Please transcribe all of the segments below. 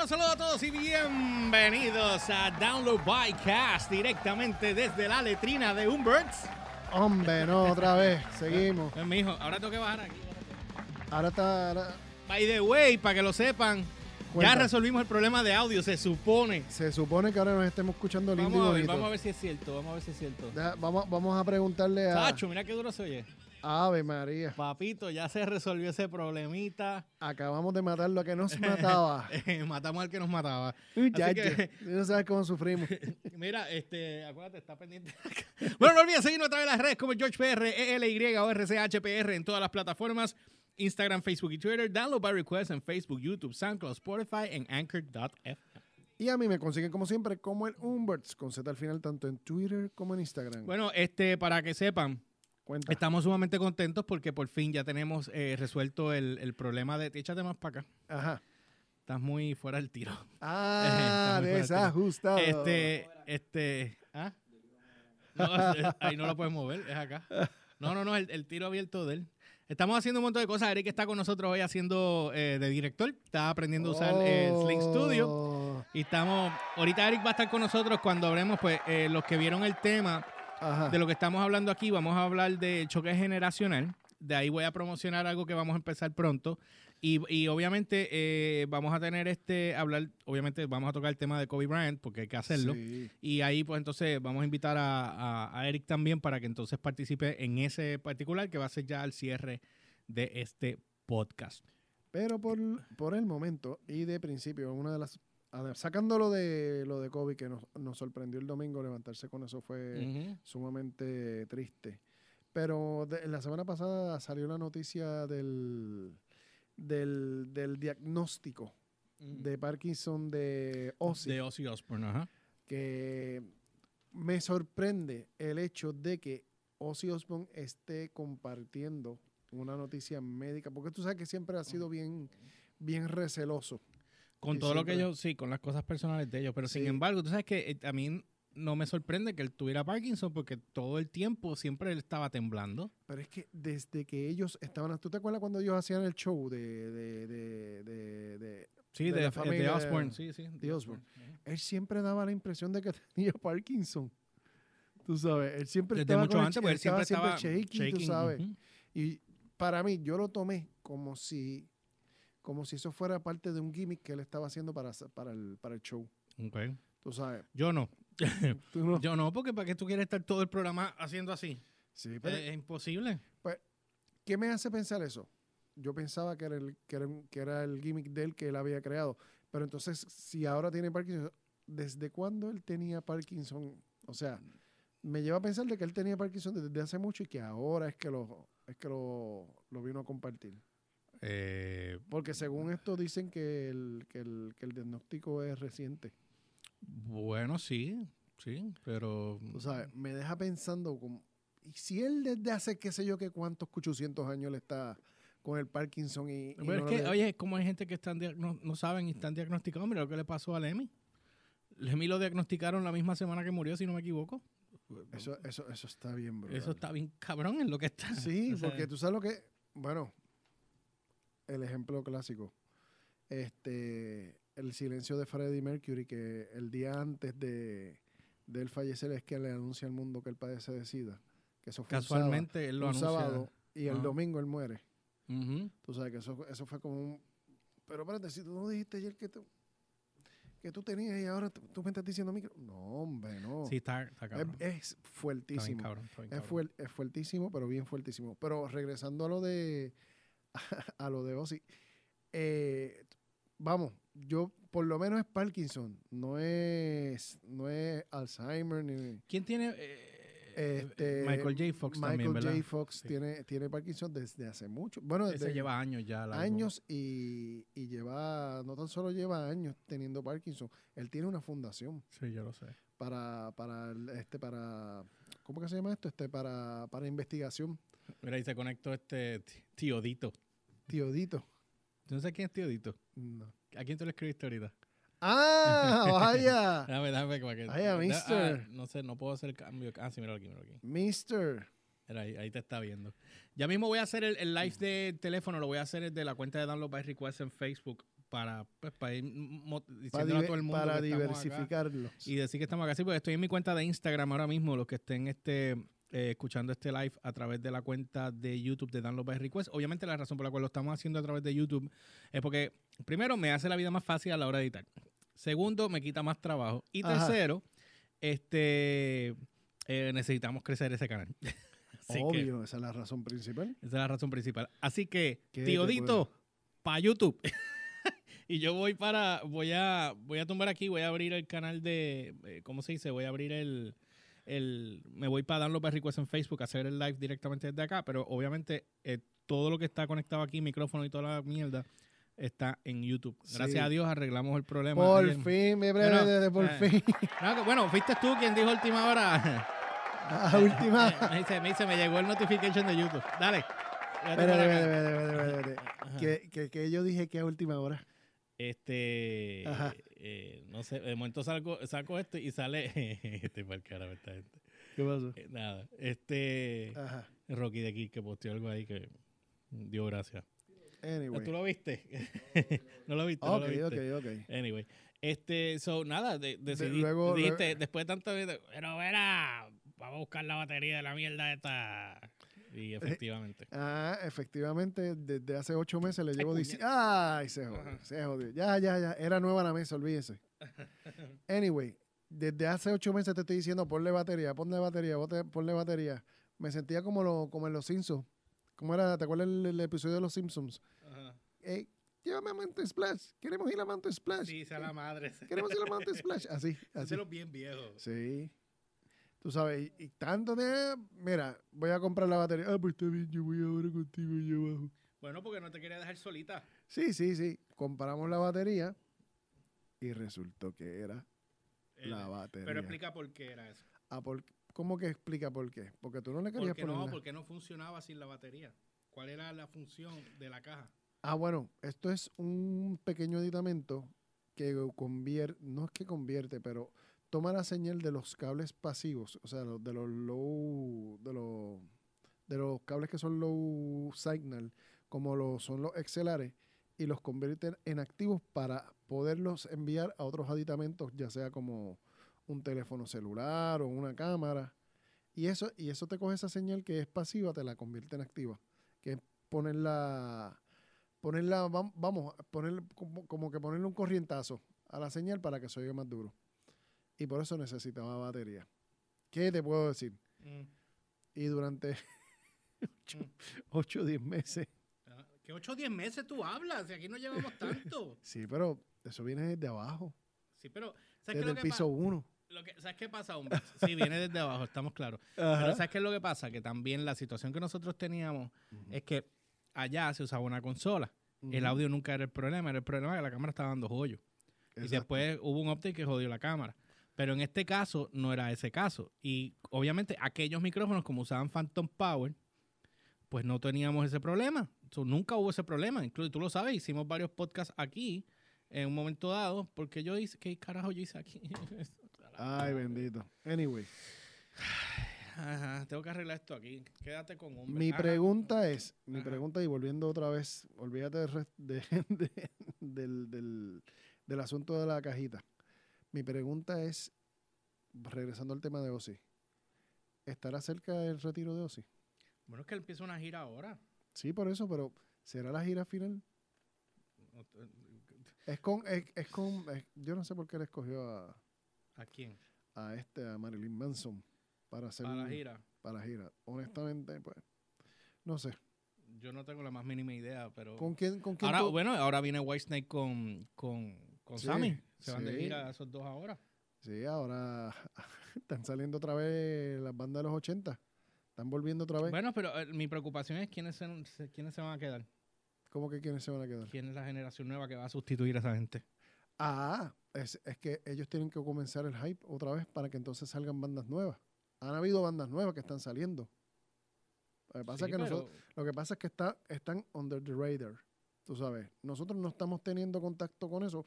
Bueno, saludos a todos y bienvenidos a Download by Cast directamente desde la letrina de Umberts. Hombre, no, otra vez. Seguimos. Pues, mijo, ahora tengo que bajar aquí. Ahora está. ahora- By the way, para que lo sepan, Cuenta. ya resolvimos el problema de audio, se supone. se supone que ahora nos estemos escuchando lindo Vamos a y ver, bonito. vamos a ver si es cierto, vamos a ver si es cierto. Deja- vamos, vamos a preguntarle a Tacho, mira qué duro se oye. Ave María. Papito, ya se resolvió ese problemita. Acabamos de matar lo que nos mataba. Eh, Matamos al que nos mataba. Muchacho, que- tú no sabes cómo sufrimos. Mira, este, acuérdate, está pendiente. bueno, no olvides seguirnos a través de las redes como George PR, ELY o RCHPR en todas las plataformas. Instagram, Facebook y Twitter. Download by request en Facebook, YouTube, SoundCloud, Spotify en Anchor.fm. Y a mí me consiguen como siempre como el Umberts con Z al final tanto en Twitter como en Instagram. Bueno, este, para que sepan, Cuenta. estamos sumamente contentos porque por fin ya tenemos eh, resuelto el, el problema de... Échate más para acá. Ajá. Estás muy fuera del tiro. Ah, desajustado. Este, este, ¿ah? No, ahí no lo puedes mover, es acá. No, no, no, el, el tiro abierto de él. Estamos haciendo un montón de cosas. Eric está con nosotros hoy haciendo eh, de director. Está aprendiendo a usar eh, Sling Studio. Oh. Y estamos, ahorita Eric va a estar con nosotros cuando hablemos, pues, eh, los que vieron el tema Ajá. de lo que estamos hablando aquí, vamos a hablar de choque generacional. De ahí voy a promocionar algo que vamos a empezar pronto. Y, y obviamente eh, vamos a tener este, hablar, obviamente vamos a tocar el tema de Kobe Bryant, porque hay que hacerlo. Sí. Y ahí, pues entonces vamos a invitar a, a- a Eric también para que entonces participe en ese particular que va a ser ya el cierre de este podcast. Pero por, por el momento y de principio, una de las. Sacando lo de lo de Kobe que nos, nos sorprendió el domingo, levantarse con eso fue sumamente triste. Pero de- la semana pasada salió la noticia del, del, del diagnóstico de Parkinson de Ozzy, De Ozzy Osbourne, ajá. que me sorprende el hecho de que Ozzy Osbourne esté compartiendo una noticia médica, porque tú sabes que siempre ha sido bien, bien receloso. Con todo lo que siempre- ellos, sí, con las cosas personales de ellos. Pero sin Sí. embargo, tú sabes que eh, a mí no me sorprende que él tuviera Parkinson porque todo el tiempo siempre él estaba temblando. Pero es que desde que ellos estaban, ¿tú te acuerdas cuando ellos hacían el show de, de, de, de- de- Sí, De de, la de familia Osbourne, sí, sí. de Osbourne? él siempre daba la impresión de que tenía Parkinson. Tú sabes, él siempre Desde estaba mucho con el antes, ch- porque él siempre estaba shaky, tú shaking, sabes. ujú. Y para mí, yo lo tomé como si, como si eso fuera parte de un gimmick que él estaba haciendo para, para, el, para el show. Ok. Tú sabes. Yo no. Tú no- Yo no, porque ¿para qué tú quieres estar todo el programa haciendo así? Sí, pero- Es, es imposible. ¿Qué me hace pensar eso? Yo pensaba que era, el, que, era, un- que era el gimmick de él que él había creado. Pero entonces, si ahora tiene Parkinson, ¿desde cuándo él tenía Parkinson? O sea, me lleva a pensar de que él tenía Parkinson desde hace mucho y que ahora es que lo, es que lo, lo vino a compartir. Eh, Porque según esto dicen que el, que el, que el diagnóstico es reciente. bueno, sí, sí, pero... Tú sabes, me deja pensando como, ¿y si él desde hace qué sé yo qué cuántos 800 años le está con el Parkinson y... y Pero es no que, le- oye, como hay gente que están diagno- no saben y están diagnosticados. Mira lo que le pasó a Lemmy. Lemmy lo diagnosticaron la misma semana que murió, si no me equivoco. Eso, eso, eso está bien, bro. Eso está bien cabrón en lo que está. Sí, O sea, porque tú sabes lo que. Bueno, el ejemplo clásico. Este. El silencio de Freddie Mercury, que el día antes de, de él fallecer es que le anuncia al mundo que él padece de SIDA. Que eso fue un sábado- Casualmente él lo un anuncia. sábado y el domingo él muere. Tú sabes que eso, eso fue como un. Pero espérate, si tú no dijiste ayer que tú, que tú tenías y ahora tú, me estás diciendo que. No, hombre, no. Sí, está, está es, cabrón. es Está bien fuertísimo. cabrón, está bien Es, cabrón. fuer- es fuertísimo, pero bien fuertísimo. Pero regresando a lo de a lo de Ozzy, eh, vamos, yo por lo menos es Parkinson, no es no es Alzheimer ni ¿Quién tiene? eh, este Michael J. Fox Michael también, ¿verdad? J. Fox Sí. tiene tiene Parkinson desde hace mucho, bueno, Ese desde lleva años ya. largo. años y, y lleva no tan solo lleva años teniendo Parkinson, él tiene una fundación Sí, yo lo sé. para para este para ¿cómo que se llama esto? Este para para investigación Mira, ahí se conectó este t- Tíodito. Tíodito. ¿Tú no sabes quién es Tíodito? No. ¿A quién tú le escribiste ahorita? ¡Ah! ¡Vaya! Déjame, déjame para que. Vaya, da- mister. ah, no sé, no puedo hacer cambio. Ah, sí, míralo aquí, míralo aquí. Mister. Mira, ahí, ahí te está viendo. Ya mismo voy a hacer el, el live de teléfono, lo voy a hacer de la cuenta de Download by Request en Facebook para, pues, para ir diciéndole a todo el mundo para que diversificarlo. y decir que estamos acá. Sí, porque estoy en mi cuenta de Instagram ahora mismo, los que estén este, eh, escuchando este live a través de la cuenta de YouTube de Dan López Request. Obviamente la razón por la cual lo estamos haciendo a través de YouTube es porque, primero, me hace la vida más fácil a la hora de editar. Segundo, me quita más trabajo. Y Ajá. tercero, este eh, necesitamos crecer ese canal. Así que Obvio, esa es la razón principal. esa es la razón principal. Así que, ¿Qué tío Dito, para YouTube. y yo voy para, voy a, voy a tumbar aquí, voy a abrir el canal de, eh, ¿cómo se dice? Voy a abrir el, el, me voy para dar los Request en Facebook, a hacer el live directamente desde acá, pero obviamente eh, todo lo que está conectado aquí, micrófono y toda la mierda, está en YouTube. Gracias Sí. a Dios arreglamos el problema. Por ayer. fin, Bueno, breve, por eh, fin. No, que- bueno, fuiste tú quien dijo última hora. A última. me, dice, me dice, me llegó el notification de YouTube. Dale. Espérate, espérate, espérate, que yo dije que a última hora. Este, Ajá. Eh, no sé, de momento saco, saco esto y sale, este para el carajo esta gente. ¿Qué pasó? Eh, nada, este, Ajá. Rocky de aquí que posteó algo ahí que dio gracias. Anyway. ¿Tú lo viste? no lo viste, no Ok, lo viste. ok, ok. Anyway, este, so, nada, de, decidí, luego- dijiste, luego- después de tanto, pero verá, vamos a buscar la batería de la mierda esta. Y efectivamente. Ah, efectivamente, desde hace ocho meses le llevo diciendo. ¡Ay! Se jodió, se jodió. Ya, ya, ya. Era nueva la mesa, olvídese. Anyway, desde hace ocho meses te estoy diciendo, ponle batería, ponle batería, ponle batería. Me sentía como, lo, como en Los Simpsons. ¿Cómo era? ¿Te acuerdas el, el episodio de Los Simpsons? Ajá. Hey, llévame a Mountain Splash. Queremos ir a Mountain Splash. Sí, sea la madre. Queremos ir a Mountain Splash. Así, así. Hacerlo bien viejo. Sí. Tú sabes, y, y tanto de... Mira, voy a comprar la batería. Ah, pues está bien, yo voy ahora contigo allá abajo. Bueno, porque no te quería dejar solita. Sí, sí, sí. Compramos la batería y resultó que era la batería. Pero explica por qué era eso. Ah, por- ¿Cómo que explica por qué? Porque tú no le querías Porque poner no, la- porque no funcionaba sin la batería. ¿Cuál era la función de la caja? Ah, bueno, esto es un pequeño aditamento que convierte, no es que convierte, pero toma la señal de los cables pasivos, o sea, de los low, de los, de los cables que son low signal, como lo son los XLR, y los convierte en activos para poderlos enviar a otros aditamentos, ya sea como un teléfono celular o una cámara. Y eso, y eso te coge esa señal que es pasiva, te la convierte en activa. Que es ponerla, ponerla, vam- vamos, poner, como, como que ponerle un corrientazo a la señal para que se oiga más duro. Y por eso necesitaba batería. ¿Qué te puedo decir? Mm. Y durante Mm. 8 o 10 meses. Ah, ¿Qué 8 o 10 meses tú hablas? Si aquí no llevamos tanto. Sí, pero eso viene desde abajo, Sí, pero ¿sabes desde es lo el que piso pa- 1. lo que- ¿sabes qué pasa, hombre? Sí, viene desde abajo, estamos claros. Pero ¿sabes qué es lo que pasa? Que también la situación que nosotros teníamos es que allá se usaba una consola. El audio nunca era el problema, era el problema que la cámara estaba dando joyo. Y después hubo un update que jodió la cámara. Pero en este caso no era ese caso. Y obviamente aquellos micrófonos como usaban Phantom Power, pues no teníamos ese problema. So, nunca hubo ese problema. Incluso tú lo sabes, hicimos varios podcasts aquí en un momento dado, porque yo hice, ¿qué carajo yo hice aquí? Ay, bendito. Anyway, Ajá, tengo que arreglar esto aquí. Quédate con hombre. mi Ajá. pregunta es, mi Ajá. pregunta y volviendo otra vez, olvídate de- de- del, del- del asunto de la cajita. Mi pregunta es, regresando al tema de Ozzy, ¿estará cerca el retiro de Ozzy? Bueno, es que él empieza una gira ahora. Sí, por eso, pero ¿será la gira final? Es con, es, es con, es- yo no sé por qué le escogió a, ¿A quién? a este, a Marilyn Manson para hacer Para la gira. para la gira. Honestamente, pues, no sé. Yo no tengo la más mínima idea, pero... ¿Con quién, con quién Ahora, tú- bueno, ahora viene Whitesnake con, con, con Sí, Sammy. Se van de sí. gira esos dos ahora. Sí, ahora están saliendo otra vez las bandas de los 80. Están volviendo otra vez. Bueno, pero eh, mi preocupación es quiénes se, se- quiénes se van a quedar. ¿Cómo que quiénes se van a quedar? ¿Quién es la generación nueva que va a sustituir a esa gente? Ah, es, es que ellos tienen que comenzar el hype otra vez para que entonces salgan bandas nuevas. Han habido bandas nuevas que están saliendo. Lo que pasa, Sí, es, que pero- nosotros, lo que pasa es que está, están under the radar. Tú sabes, nosotros no estamos teniendo contacto con eso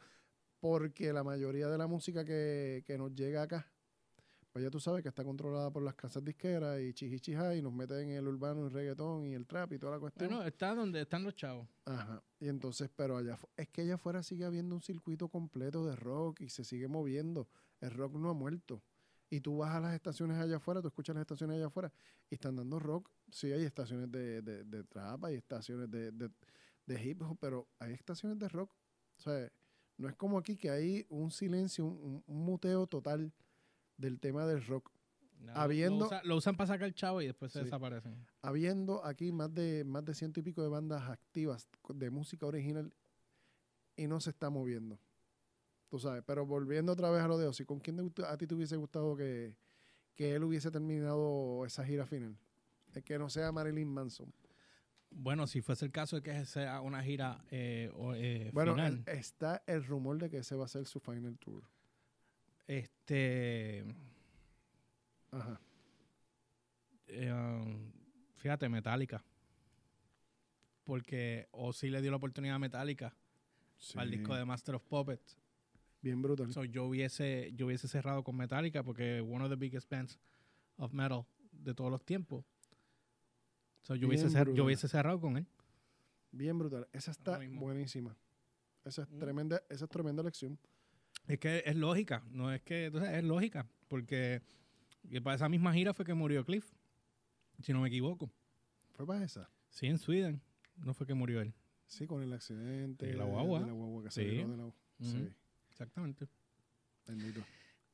porque la mayoría de la música que, que nos llega acá, Pues ya tú sabes que está controlada por las casas disqueras y chichichija y nos meten en el urbano, el reggaetón y el trap y toda la cuestión. Bueno, está donde están los chavos. Ajá. Y entonces, pero allá es que allá afuera sigue habiendo un circuito completo de rock y se sigue moviendo. El rock no ha muerto. Y tú vas a las estaciones allá afuera, tú escuchas las estaciones allá afuera y están dando rock. Sí, hay estaciones de, de, de trap, hay estaciones de, de, de hip hop, pero hay estaciones de rock. O sea, no es como aquí que hay un silencio, un, muteo total del tema del rock. No, Habiendo- Lo, usa- lo usan para sacar chavo y después se Sí. desaparecen. habiendo aquí más de más de ciento y pico de bandas activas de música original y no se está moviendo. Tú sabes, pero volviendo otra vez a lo de Ozzy, ¿con quién te a ti te hubiese gustado que, que él hubiese terminado esa gira final? Eh, Que no sea Marilyn Manson. Bueno, si fuese el caso de que sea una gira eh, o, eh, Bueno, final, el- está el rumor de que ese va a ser su final tour. este, Ajá. eh, um, fíjate, Metallica. Porque Ozzy le dio la oportunidad a Metallica al Sí, disco de Master of Puppets. Bien brutal. So, yo hubiese yo hubiese cerrado con Metallica porque one of the biggest bands of metal de todos los tiempos. So, yo, hubiese Bien cer- brutal. yo hubiese cerrado con él. Bien brutal. Esa está buenísima. Esa es Mm. tremenda, esa es tremenda lección. Es que es lógica, no es que, sabes, es lógica, porque que para esa misma gira fue que murió Cliff, si no me equivoco. Fue para esa. Sí, en Sweden, no fue que murió él. Sí, con el accidente. Sí, la de- guagua. de la guagua que Sí. de la- Exactamente. bendito.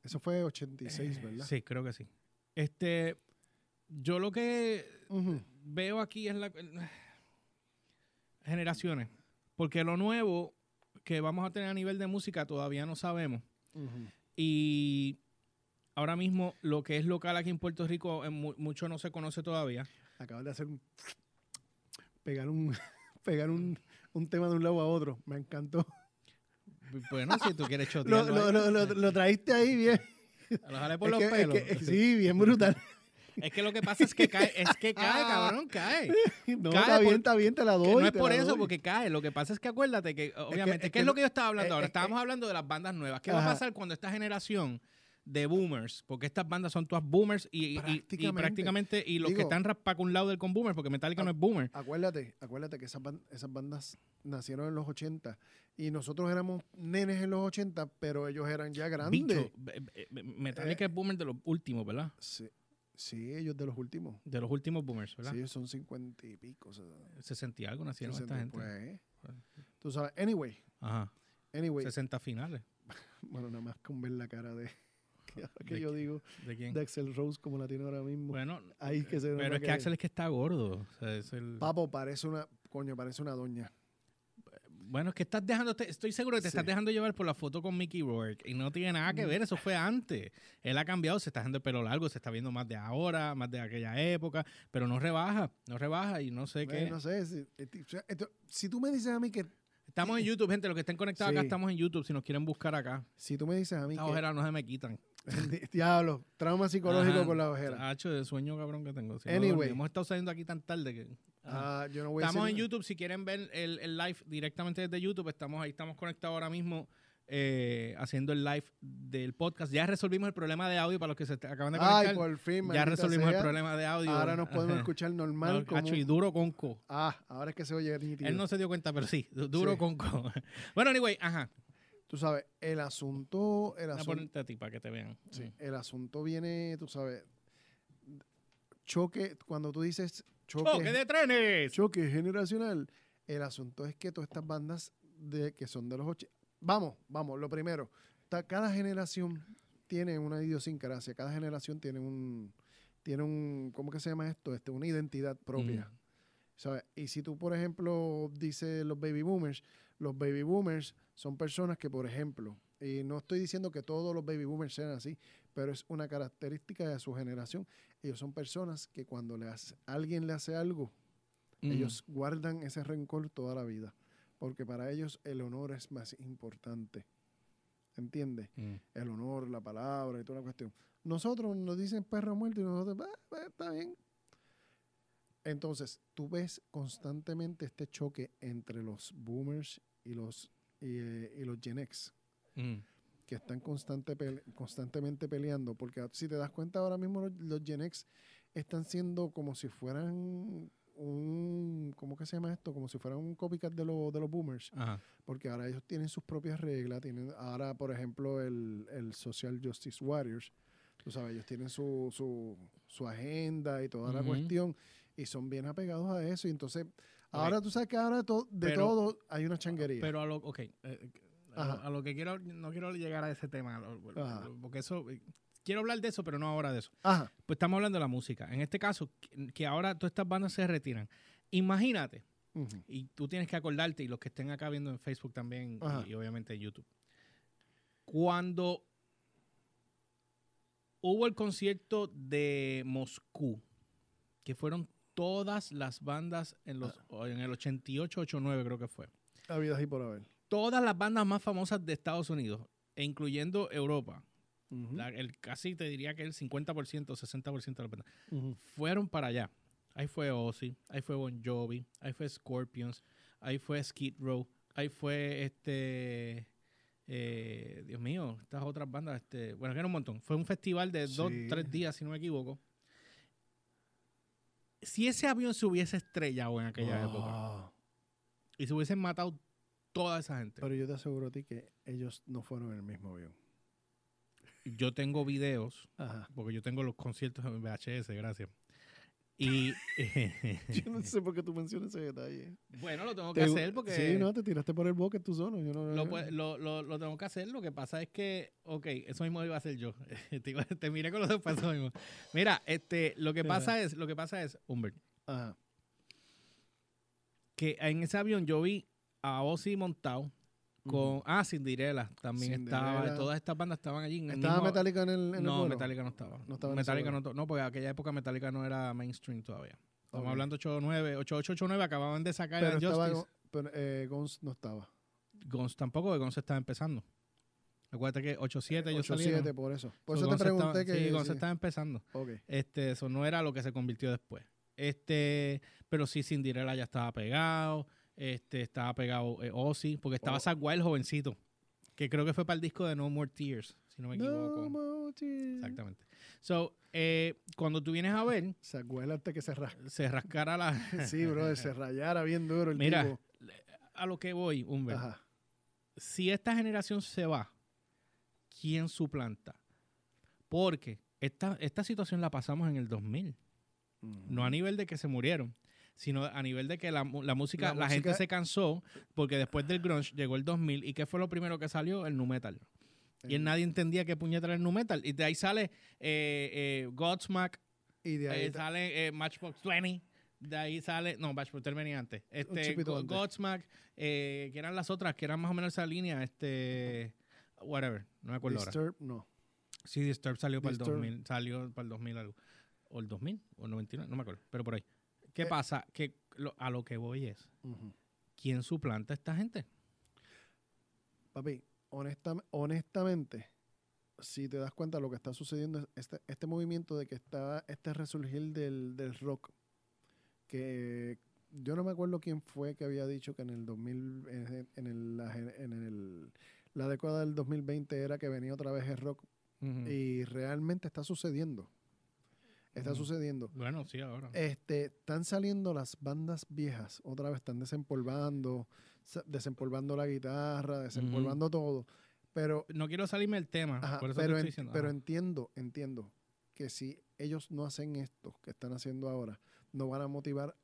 Eso fue 86, ¿verdad? Sí, creo que sí. Este, yo lo que. Veo aquí es la generaciones, porque lo nuevo que vamos a tener a nivel de música todavía no sabemos. Y ahora mismo lo que es local aquí en Puerto Rico eh, mu- mucho no se conoce todavía. Acabas de hacer un. Pegar un. Pegar un, un tema de un lado a otro. Me encantó. Bueno, si tú quieres Lo, chotearlo lo, lo, lo- lo traíste ahí bien. lo jale por Es los que- es pelos. que- sí, bien brutal. Es que lo que pasa es que cae, es que cae, cabrón, cae. No, Cae está por- bien, está bien, te la doy. Que no es por eso, doy. porque cae. Lo que pasa es que acuérdate que, obviamente, es ¿qué que es lo que yo estaba hablando eh, ahora? eh, Estábamos hablando de las bandas nuevas. ¿Qué va a pasar cuando esta generación de boomers, porque estas bandas son todas boomers y, y- y- y Prácticamente. prácticamente, y los que están para un lado del con boomers, porque Metallica no es boomer. Acuérdate, acuérdate que esas, ban- esas bandas nacieron en los 80 y nosotros éramos nenes en los 80, pero ellos eran ya grandes. Bicho, Metallica es boomer de los últimos, ¿verdad? Sí, sí, ellos de los últimos. De los últimos boomers, ¿verdad? Sí, ellos son 50 y pico. O sea, 60 y algo nacieron 60, esta gente. pues, tú sabes, anyway, Ajá. anyway, 60 finales. bueno, nada más con ver la cara de que, ahora que ¿De yo digo ¿De quién? de Axel Rose como la tiene ahora mismo. Bueno, Ahí que se pero es que Axel es que está gordo. O sea, es el... Papo parece una, coño, parece una doña. Bueno, es que estás dejando, estoy seguro que te Sí. estás dejando llevar por la foto con Mickey Rourke y no tiene nada que ver, eso fue antes. Él ha cambiado, se está dejando el pelo largo, se está viendo más de ahora, más de aquella época, pero no rebaja, no rebaja y no sé Bueno, qué. no sé, si, si tú me dices a mí que, Estamos en YouTube, gente, los que estén conectados acá estamos en YouTube, si nos quieren buscar acá. si tú me dices a mí Estas que, ojeras no se me quitan. diablo, trauma psicológico Ajá. con la ojera. Hacho de sueño cabrón que tengo. Si Anyway. hemos estado saliendo aquí tan tarde que... Ah, yo no voy a Estamos en. YouTube, si quieren ver el, el live directamente desde YouTube, estamos ahí, estamos conectados ahora mismo eh, haciendo el live del podcast. Ya resolvimos el problema de audio para los que se acaban de conectar. Ay, por fin, ya resolvimos el problema de audio. Ahora nos podemos Ajá. escuchar normal No, como... Hacho, y duro con co. Ah, ahora es que se oye nítido. Él no se dio cuenta, pero sí, du- duro Sí. con co. bueno, anyway, ajá. Tú sabes, el asunto... El Voy a asunto ponerte a ti para que te vean. Sí, Mm. el asunto viene, tú sabes, choque, cuando tú dices choque, ¡Choque de trenes! choque generacional, el asunto es que todas estas bandas de, que son de los 80, vamos, vamos, lo primero, cada generación tiene una idiosincrasia, cada generación tiene un, tiene un, ¿cómo que se llama esto? Este, una identidad propia. Mm. ¿sabes? Y si tú, por ejemplo, dices los baby boomers, los baby boomers son personas que, por ejemplo, y no estoy diciendo que todos los baby boomers sean así, pero es una característica de su generación. Ellos son personas que cuando le hace, alguien le hace algo, Mm. ellos guardan ese rencor toda la vida, porque para ellos el honor es más importante. ¿Entiendes? Mm. El honor, la palabra y toda la cuestión. Nosotros nos dicen perro muerto y nosotros, "Ah, ah, está bien. Entonces, tú ves constantemente este choque entre los boomers y los, y, eh, y los Gen X. Mm. que están constante pele- constantemente peleando, porque si te das cuenta ahora mismo los, los Gen X están siendo como si fueran un, ¿cómo que se llama esto? Como si fueran un copycat de, los de los boomers, Ajá. porque ahora ellos tienen sus propias reglas, tienen ahora, por ejemplo, el, el Social Justice Warriors, tú sabes, ellos tienen su, su, su agenda y toda la cuestión, y son bien apegados a eso, y entonces, ahora tú sabes que ahora de, to- de Pero- todo hay una changuería. Pero a lo, ok, eh, a, lo, a lo que quiero, no quiero llegar a ese tema, porque eso, eh, quiero hablar de eso, pero no ahora de eso. Ajá, Pues estamos hablando de la música. En este caso, que, ahora todas estas bandas se retiran. Imagínate, y tú tienes que acordarte, y los que estén acá viendo en Facebook también, y obviamente en YouTube, cuando hubo el concierto de Moscú, que fueron todas las bandas en, los, en el 88, 89 creo que fue. así por haber. Todas las bandas más famosas de Estados Unidos, e incluyendo Europa, la- el, casi te diría que el 50% o 60% de las bandas, fueron para allá. Ahí fue Ozzy, ahí fue Bon Jovi, ahí fue Scorpions, ahí fue Skid Row, ahí fue este... eh, Dios mío, estas otras bandas, este, bueno, que era un montón. Fue un festival de dos, tres días, si no me equivoco. Si ese avión se hubiese estrellado en aquella época y se hubiesen matado toda esa gente, Pero yo te aseguro a ti que ellos no fueron en el mismo avión. yo tengo videos, Ajá. porque yo tengo los conciertos en VHS, gracias. Y Yo no sé por qué tú mencionas ese detalle. bueno, lo tengo que Te- hacer porque Sí, no, te tiraste por el bosque tú solo. Yo no, lo, lo, lo, lo tengo que hacer. Lo que pasa es que, ok, eso mismo iba a hacer yo. te, te miré con los dos pasos mismo. Mira, este, lo que pasa es, lo que pasa es, Humbert, Ajá. que en ese avión yo vi a Ozzy montado con, ah, Cinderella también estaba, Cinderella. todas estas bandas estaban allí. En el ¿Estaba mismo- Metallica en el, en el no, vuelo? Metallica no estaba. No estaba Metallica no, no, porque en aquella época Metallica no era mainstream todavía. Estamos Ok. hablando 89, 8889, acababan de sacar Pero estaba, Justice. pero, eh, Guns no estaba. Guns tampoco, Guns estaba empezando. Acuérdate que 87 ellos 8-7 salieron. por eso. Por So, eso te Guns pregunté estaba- que... Sí, Guns sí. estaba empezando. Ok. Este, eso no era lo que se convirtió después. Este, pero sí, Cinderella ya estaba pegado. Este, estaba pegado eh, Ozzy, porque estaba Oh. Zack Wild jovencito. Que creo que fue para el disco de No More Tears, si no me equivoco. No more tears. Exactamente. So, eh, cuando tú vienes a ver, Se acuerda antes que se rasca. se rascara la. Sí, bro, se rayara bien duro el Mira, tipo. a lo que voy, Humbert. Ajá. Si esta generación se va, ¿quién suplanta? Porque esta, esta situación la pasamos en el 2000. No a nivel de que se murieron, sino a nivel de que la, la música, La la, gente se cansó, porque después del grunge llegó el 2000 y ¿qué fue lo primero que salió? El nu metal. Y El- nadie entendía qué puñeta era el nu metal. Y de ahí sale eh, eh, Godsmack, Y de ahí... eh, sale eh, Matchbox 20, de ahí sale, no, Matchbox 20 venía antes. Este. Godsmack, que eran las otras, que eran más o menos esa línea, este, whatever, no me acuerdo ahora. Disturb, no. Sí, Disturb salió para el Disturbed. 2000, salió para el 2000 algo. O el 2000 o el 99, no me acuerdo, pero por ahí. ¿Qué Eh. pasa? Que lo- a lo que voy es. ¿quién suplanta a esta gente? Papi, honesta- honestamente, si te das cuenta lo que está sucediendo, es este, este movimiento de que está este resurgir del, del rock, que yo no me acuerdo quién fue que había dicho que en el 2000, en, el, en el- la década del 2020 era que venía otra vez el rock y realmente está sucediendo. Está Ujú. sucediendo. Bueno, sí, ahora. Este, están saliendo las bandas viejas, otra vez están desempolvando, desempolvando la guitarra, desempolvando todo. Pero, no quiero salirme del tema, ajá, por eso pero, te estoy en- diciendo. pero ajá. entiendo, entiendo que si ellos no hacen esto que están haciendo ahora, no van a motivar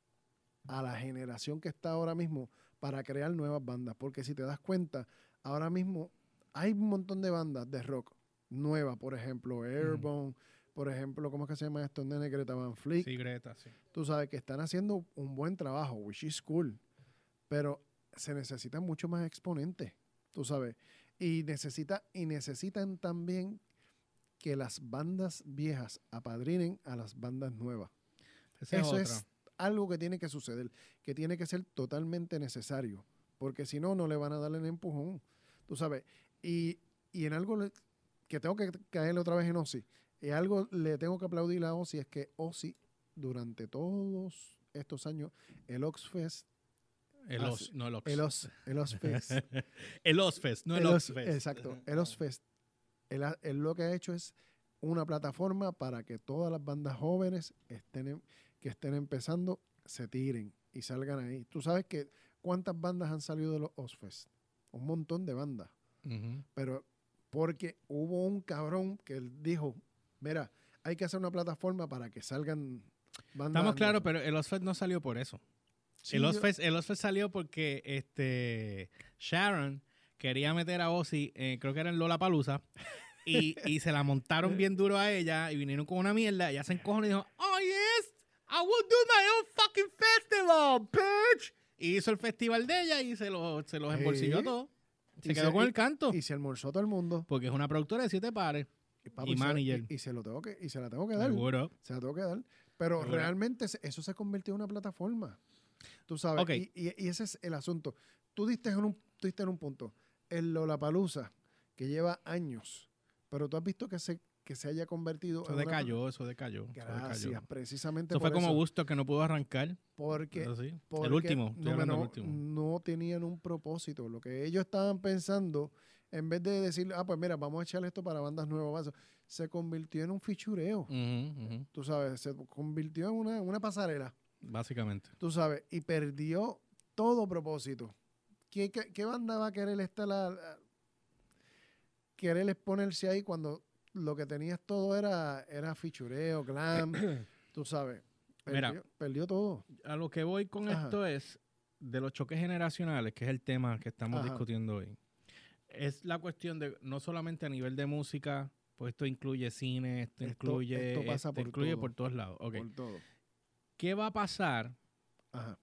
a la generación que está ahora mismo para crear nuevas bandas. Porque si te das cuenta, ahora mismo hay un montón de bandas de rock nuevas, por ejemplo, Airborne, por ejemplo, ¿cómo es que se llama esto? Nene Greta Van Fleet Sí, Greta, sí. tú sabes que están haciendo un buen trabajo, which is cool, pero se necesitan mucho más exponentes, tú sabes, y necesita y necesitan también que las bandas viejas apadrinen a las bandas nuevas. Esa Eso es algo que tiene que suceder, que tiene que ser totalmente necesario, porque si no, no le van a dar el empujón, tú sabes. Y, y en algo que tengo que caerle otra vez en Ozzy, y algo le tengo que aplaudir a Ozzy, es que Ozzy, durante todos estos años, el Oxfest, el hace- Oz, no el Ox. el, Oz, el Ozfest, el Ozfest, no el, el Oz- Oxfest. exacto, el Ozfest Él, lo que ha hecho es una plataforma para que todas las bandas jóvenes estén en- que estén empezando se tiren y salgan ahí. Tú sabes que cuántas bandas han salido de los Ozfest. Un montón de bandas. Pero porque hubo un cabrón que él dijo, mira, hay que hacer una plataforma para que salgan bandas. Estamos claros, pero el Ozfest no salió por eso. Sí, el, Ozfest, el salió porque este Sharon quería meter a Ozzy, eh, creo que era en Lola Palusa, y, y se la montaron bien duro a ella y vinieron con una mierda. Y hacen cojones y dijo, Oh, yes, I will do my own fucking festival, bitch. Y hizo el festival de ella y se, lo, se los embolsilló Sí. todo. Se Y quedó se- con el canto. Y se almorzó todo el mundo. porque es una productora de siete pares. Papi, Y manager. Y, y se lo tengo que, y se la tengo que dar. Seguro. Se la tengo que dar. Pero Seguro. realmente eso se convirtió en una plataforma. Tú sabes. Y, ese es el asunto. Tú diste en un, tú diste en un punto. El Lollapalooza, que lleva años, pero tú has visto que se, que se haya convertido Eso en una- decayó, eso decayó. eso Gracias, decayó. precisamente Eso fue por como eso. gusto que no pudo arrancar. Porque, Eso sí. porque El último. No, no- último. no tenían un propósito. Lo que ellos estaban pensando, en vez de decir, ah, pues mira, vamos a echarle esto para bandas nuevas, se convirtió en un fichureo. Ujú, ujú. Tú sabes, se convirtió en una, una pasarela. Básicamente. Tú sabes, y perdió todo propósito. ¿Qué, qué, qué banda va a querer estar la, la- querer exponerse ahí cuando lo que tenías todo era, era fichureo, glam, tú sabes? Mira. Perdió, perdió todo. a lo que voy con Ajá. esto es de los choques generacionales, que es el tema que estamos Ajá. discutiendo hoy. Es la cuestión de no solamente a nivel de música, pues esto incluye cine, esto, Esto- incluye, esto pasa esto por incluye todo. por todos lados. Ok. Por todo. ¿Qué va a pasar Ajá.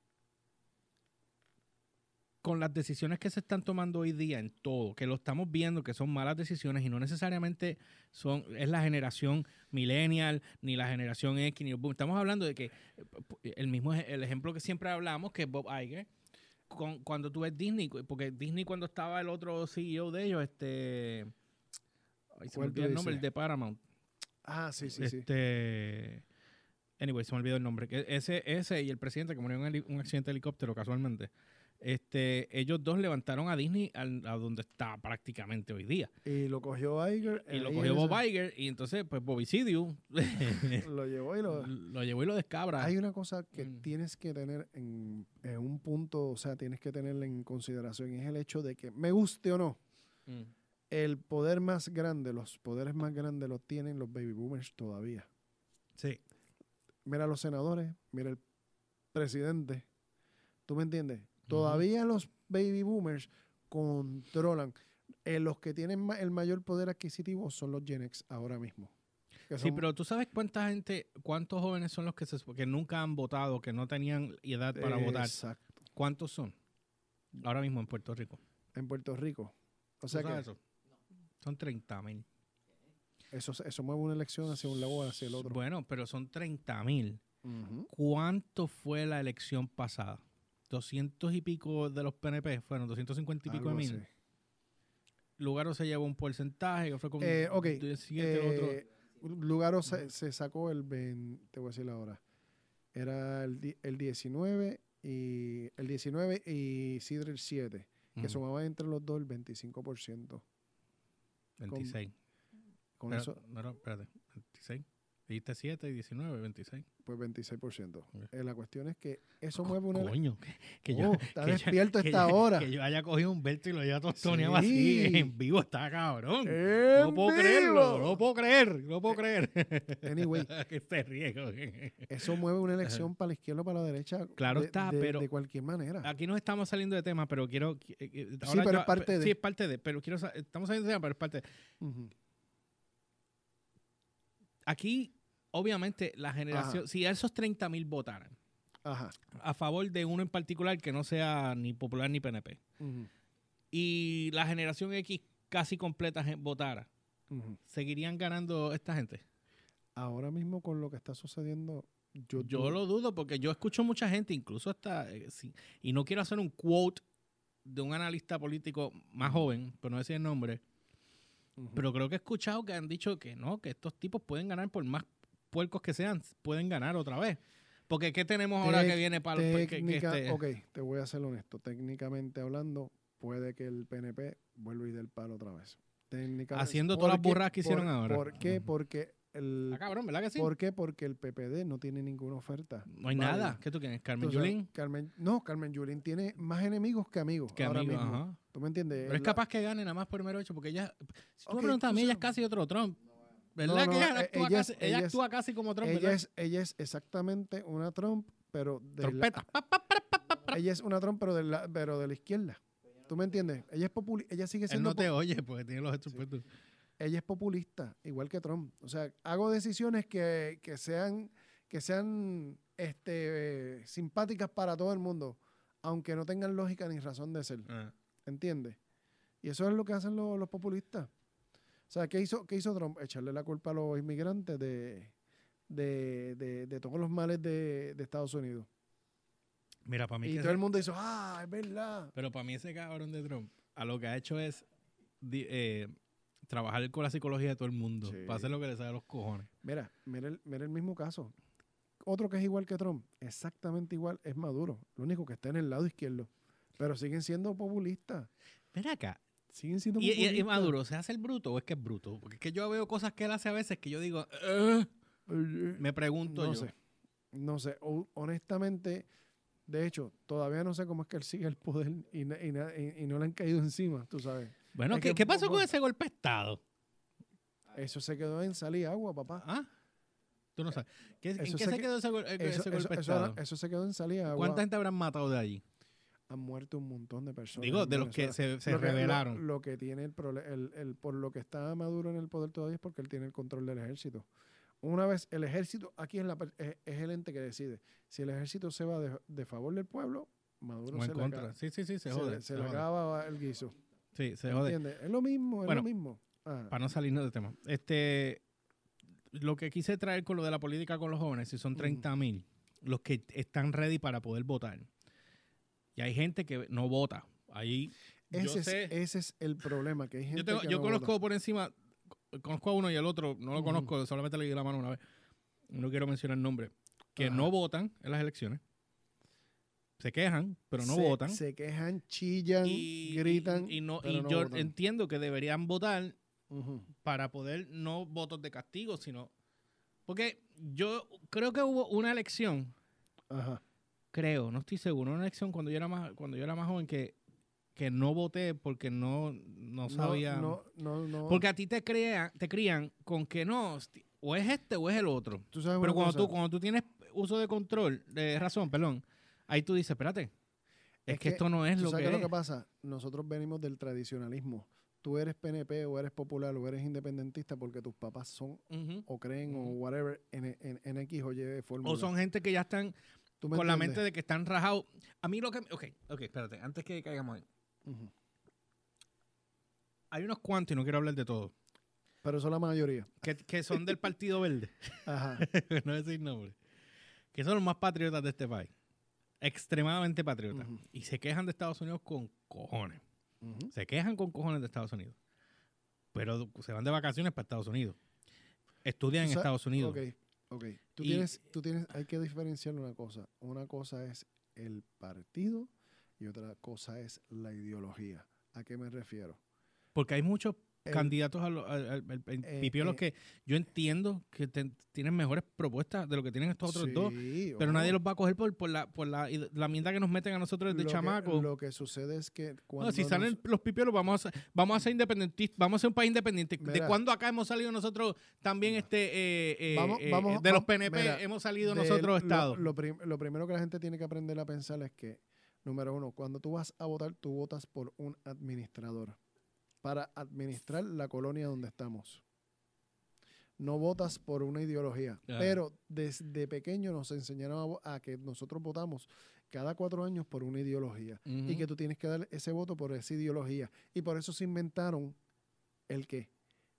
con las decisiones que se están tomando hoy día en todo? Que lo estamos viendo que son malas decisiones y no necesariamente son es la generación millennial ni la generación X ni. Estamos hablando de que eh, el mismo el ejemplo que siempre hablamos que es Bob Iger con, cuando tú ves Disney, porque Disney cuando estaba el otro CEO de ellos, este ay, se me ¿Cuál olvidó el nombre, el de Paramount. Ah, sí, sí, sí. este anyway, se me olvidó el nombre. Ese, ese y el presidente que murió en un accidente de helicóptero casualmente. Este, ellos dos levantaron a Disney al- a donde está prácticamente hoy día. Y lo cogió Iger. Y lo ahí cogió Bob Iger y entonces pues Bobicidio Lo llevó y lo... lo llevó y lo descabra. Hay una cosa que Mm. tienes que tener en, en un punto, o sea, tienes que tenerla en consideración, y es el hecho de que, me guste o no, Mm. el poder más grande, los poderes más grandes los tienen los baby boomers todavía. Sí. Mira los senadores, mira el presidente. ¿Tú me entiendes? Todavía los baby boomers controlan. Eh, los que tienen ma- el mayor poder adquisitivo son los Gen X ahora mismo. Sí, pero tú sabes cuánta gente, cuántos jóvenes son los que, se, que nunca han votado, que no tenían edad para votar. Exacto. ¿Cuántos son? Ahora mismo en Puerto Rico. En Puerto Rico. O ¿Tú sea que eso? Son 30 mil. eso, eso mueve una elección hacia un lado o hacia el otro. Bueno, pero son 30 mil. ¿Cuánto fue la elección pasada? 200 y pico de los PNP, fueron 250 y pico de mil. Lugaro se llevó un porcentaje, que fue como Eh, ok, 17, el otro. Eh, Lugaro se, se sacó el 20, te voy a decir ahora. Era el, el 19 y el 19 y Sidre el 7, que Ujú, sumaba entre los dos el 25%. 26. Con Pero- eso, no, no, espérate, 26. Dijiste 7 y 19, 26. pues 26%. Ok. Eh, la cuestión es que eso mueve una... Coño, que, que Oh, yo, está que yo- despierto que esta yo- hora. Que yo haya cogido un Berto y lo haya tostoneado así Sí. en vivo, está cabrón. ¡En no puedo creerlo, no puedo creer, no puedo creer. Anyway, que se coño. eso mueve una elección para la izquierda o para la derecha. Claro de- está, de- pero- De cualquier manera. Aquí nos estamos saliendo de tema, pero quiero. qui- eh, eh, Sí, pero yo- es parte de. Sí, es parte de. Pero quiero. Estamos saliendo de tema, pero es parte de. Aquí, obviamente, la generación. Si a esos 30 mil votaran Ajá. a favor de uno en particular que no sea ni popular ni PNP, y la generación X casi completa votara. ¿seguirían ganando esta gente? Ahora mismo con lo que está sucediendo, yo, Yo lo dudo porque yo escucho mucha gente, incluso hasta. eh, sí, y no quiero hacer un quote de un analista político más joven, pero no decir el nombre. Pero creo que he escuchado que han dicho que no, que estos tipos pueden ganar por más puercos que sean, pueden ganar otra vez. Porque ¿qué tenemos ahora que viene para los que, que este- Ok, te voy a ser honesto. Técnicamente hablando, puede que el PNP vuelva y dé el palo otra vez. Técnicamente. Haciendo todas las burras que hicieron Por- ahora. ¿Por qué? Porque el, Ah, cabrón, ¿verdad que sí? ¿Por qué? Porque el PPD no tiene ninguna oferta. No hay nada. ¿Qué tú tienes? Carmen sabes, Yulín. Carmen, no, Carmen Yulín tiene más enemigos que amigos Que ahora amigo, mismo. ajá. ¿Tú me entiendes? Pero es La- capaz que gane nada más por el mero hecho, porque ella. Si tú me preguntas a mí, ella es sabes- casi otro Trump. ¿Verdad No, que ella, eh, actúa, ella casi, es- ella ella es- actúa casi como Trump, ella ¿verdad? es, ella es exactamente una Trump, pero de la, Trompeta. Pa, pa, pa, pa, pa, pa. ella es una Trump, pero de la, pero de la izquierda. ¿Tú me entiendes? Ella es populi ella sigue Él siendo no te oye porque tiene los puestos. ella es populista, igual que Trump. O sea, hago decisiones que, que sean, que sean este, simpáticas para todo el mundo, aunque no tengan lógica ni razón de ser. Ah. ¿Entiendes? Y eso es lo que hacen los, los populistas. O sea, ¿qué hizo, ¿qué hizo Trump? Echarle la culpa a los inmigrantes de, de, de- de todos los males de, de Estados Unidos. Mira, para mí. Y que todo el mundo dice, ah, es verdad. Pero para mí, ese cabrón de Trump, a lo que ha hecho es eh, trabajar con la psicología de todo el mundo. Sí. Para hacer lo que le sale a los cojones. Mira, mira el, mira el mismo caso. Otro que es igual que Trump, exactamente igual, es Maduro. Lo único que está en el lado izquierdo. Pero siguen siendo populistas. Ven acá. Siguen siendo ¿Y, y- y Maduro se hace el bruto o es que es bruto? Porque es que yo veo cosas que él hace a veces que yo digo, "Eh", me pregunto no yo. sé. No sé. O- honestamente, de hecho, todavía no sé cómo es que él sigue el poder y, y y- no le han caído encima, tú sabes. Bueno, Es ¿qué, que qué pasó con ese golpe de Estado? Eso se quedó en sal y agua, papá. ¿Ah? Tú no sabes. ¿Qué, ¿En Eso qué se se que- quedó ese, gol- eh, Eso, ese eso- golpe de eso Estado? era- eso se quedó en sal y agua. ¿Cuánta gente habrán matado de allí? Han muerto un montón de personas. Digo, de los que se, se Lo que- lo- que tiene el, el, el- por lo que está Maduro en el poder todavía es porque él tiene el control del ejército. Una vez el ejército, aquí es, la, es, es el ente que decide. Si el ejército se va de, de favor del pueblo, Maduro o se en contra. acaba- Sí, sí, sí, se jode. se se le acaba el guiso. Sí, se jode. ¿Entiendes? Es lo mismo, es Bueno, lo mismo. Ah, Para no salirnos del tema. Este, lo que quise traer con lo de la política con los jóvenes, si son Ujú. 30 mil, los que están ready para poder votar. Y hay gente que no vota. Ahí yo ese, es, sé- ese es el problema, que hay gente yo, tengo- que yo no conozco vota. por encima, conozco a uno y al otro, no lo conozco, solamente le di la mano una vez. No quiero mencionar el nombre. Que Ajá. no votan en las elecciones. Se quejan, pero no se, votan. Se quejan, chillan, y, gritan. y, no, y no yo votan. entiendo que deberían votar para poder no votos de castigo, sino porque yo creo que hubo una elección, Ajá. Creo, no estoy seguro, una elección cuando yo era más cuando yo era más joven que, que no voté porque no no sabía No, no, no. porque a ti te crean te crían con que no o es este o es el otro. Tú sabes Pero cuando cosa? tú cuando tú tienes uso de control, de razón, perdón, ahí tú dices, espérate, es, Es que, que esto no es ¿Tú lo sabes que qué es. lo que pasa? Nosotros venimos del tradicionalismo. Tú eres PNP o eres popular o eres independentista porque tus papás son o creen o whatever en, en, en X o Y fórmula. O son gente que ya están ¿Tú me con la mente de que están rajados. A mí lo que... Ok, ok, espérate, antes que caigamos ahí. Hay unos cuantos, y no quiero hablar de todos, Pero son la mayoría. que, que son del Partido Verde. Ajá. no decir nombre. Que son los más patriotas de este país. Extremadamente patriotas. Y se quejan de Estados Unidos con cojones. Se quejan con cojones de Estados Unidos. Pero se van de vacaciones para Estados Unidos. Estudian en Estados Unidos. Ok, ok. Tú Y- tienes, tú tienes, hay que diferenciar una cosa. Una cosa es el partido y otra cosa es la ideología. ¿A qué me refiero? Porque hay muchos El- candidatos a lo- al, al- al- al Eh, pipiolos eh. que yo entiendo que te- tienen mejores propuestas de lo que tienen estos otros dos. Pero nadie los va a coger por, por la, por la, la mierda que nos meten a nosotros que- chamaco. Lo que sucede es que cuando No, si nos- salen los pipiolos, vamos a, vamos a ser independentistas, vamos a ser un país independiente. ¿De cuándo acá hemos salido nosotros también este eh, Vamos- vamos- de los PNP mira, hemos salido de nosotros lo- estados? Lo, prim- lo primero que la gente tiene que aprender a pensar es que, número uno, cuando tú vas a votar, tú votas por un administrador para administrar la colonia donde estamos. No votas por una ideología. Pero desde pequeño nos enseñaron a, a que nosotros votamos cada cuatro años por una ideología. Y que tú tienes que dar ese voto por esa ideología. Y por eso se inventaron el qué?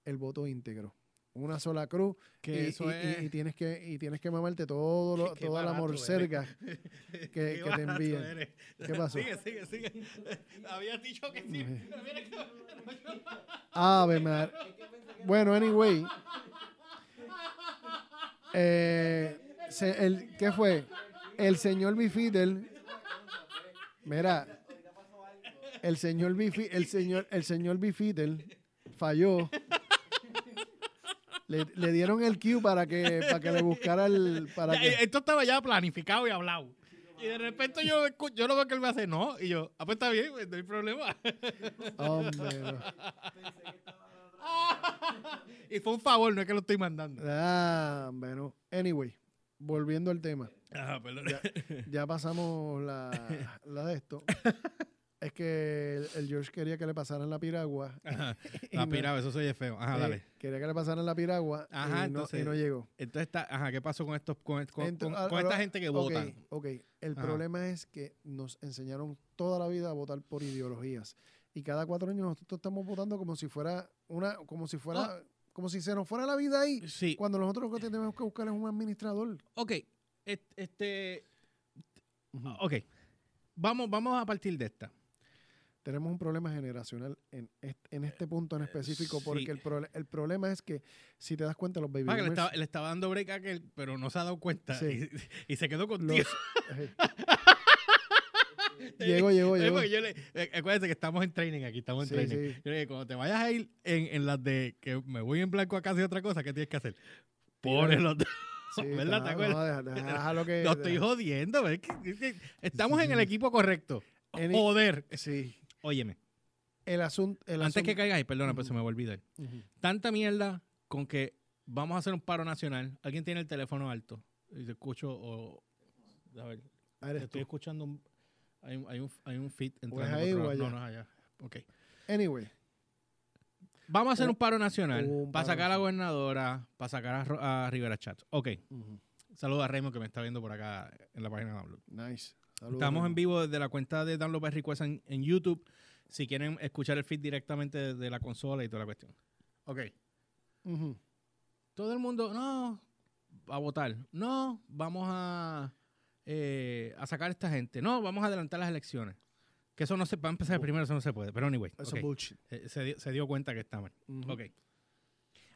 El voto íntegro. Una sola cruz Que y, eso y- y- es- y tienes que y tienes que mamarte todo lo- toda la morcerga que, te envían. eres. ¿Qué pasó? Sigue, sigue, sigue. Habías dicho que sí. Pero mira que- Ave Mar- Bueno, anyway. Eh, se- el, ¿Qué fue? El señor Bifidel. Mira. El señor Bifi, el señor, el señor Bifidel falló. Le, le dieron el cue para que, para que le buscara el. Para Ya, que, Esto estaba ya planificado y hablado. Y de repente yo, yo lo veo que él me hace no. Y yo, ah, pues está bien, pues, no hay problema. Hombre, no. y fue un favor, no es que lo estoy mandando. Ah, bueno. Anyway, volviendo al tema. Ah, perdón. Ya pasamos la, la de esto. Es que el, el George quería que le pasaran la piragua. Ajá. La no- piraba, eso soy feo. Ajá, eh, dale. quería que le pasaran la piragua Ajá, y, no, y entonces- no llegó. Entonces, está, ajá, ¿qué pasó con estos, con, con- ah, con esta ah, gente que vota? Ok, el Ajá. problema es que nos enseñaron toda la vida a votar por ideologías. Y cada cuatro años nosotros estamos votando como si fuera una, como si fuera, Ah. como si se nos fuera la vida ahí. Sí, Cuando nosotros lo que tenemos que buscar es un administrador. ok. et- Este, ok. Vamos, vamos a partir de esta. Tenemos un problema generacional en este, en este punto en específico, Eh, sí. porque el, prole- el problema es que, si te das cuenta, los baby Ah, que le, boomers, estaba, le estaba dando break a aquel, pero no se ha dado cuenta. Sí. Y, y se quedó contigo. eh, llegó, llegó, Eh, llegó. eh, acuérdense que estamos en training aquí, estamos en Sí, training. sí. Yo le dije, cuando te vayas a ir en, en las de que me voy en blanco a casa y otra cosa, ¿qué tienes que hacer? Dos. Sí, ¿Verdad? ¿Te acuerdas? no, deja- déjalo que- No estoy jodiendo, es que- es que estamos en el equipo correcto. Any- Joder. Sí. Óyeme, El asunto. Antes que caigas ahí, perdona, pues se me va a olvidar. Tanta mierda con que vamos a hacer un paro nacional. Alguien tiene el teléfono alto. Y te escucho o... A ver, Ah, estoy tú. escuchando un... Hay un, hay un, hay un fit es entrando. ahí o allá? No, no es allá. Ok. Anyway, Vamos a hacer Un- paro nacional un para paro sacar a la gobernadora, para sacar a, Rivera Chat. Ok. ujú, Saludos a Raymond que me está viendo por acá en la página de Download. nice. Saludos, Estamos en vivo desde la cuenta de Download by Request en, en YouTube. Si quieren escuchar el feed directamente desde la consola y toda la cuestión. Ok. Todo el mundo, no, a votar. No, vamos a, eh, a sacar a esta gente. No, vamos a adelantar las elecciones. Que eso no se va a empezar primero, eso no se puede. Pero anyway, Eso ok. es bullshit. Eh, se, dio, se dio cuenta que está mal. Ujú. Ok.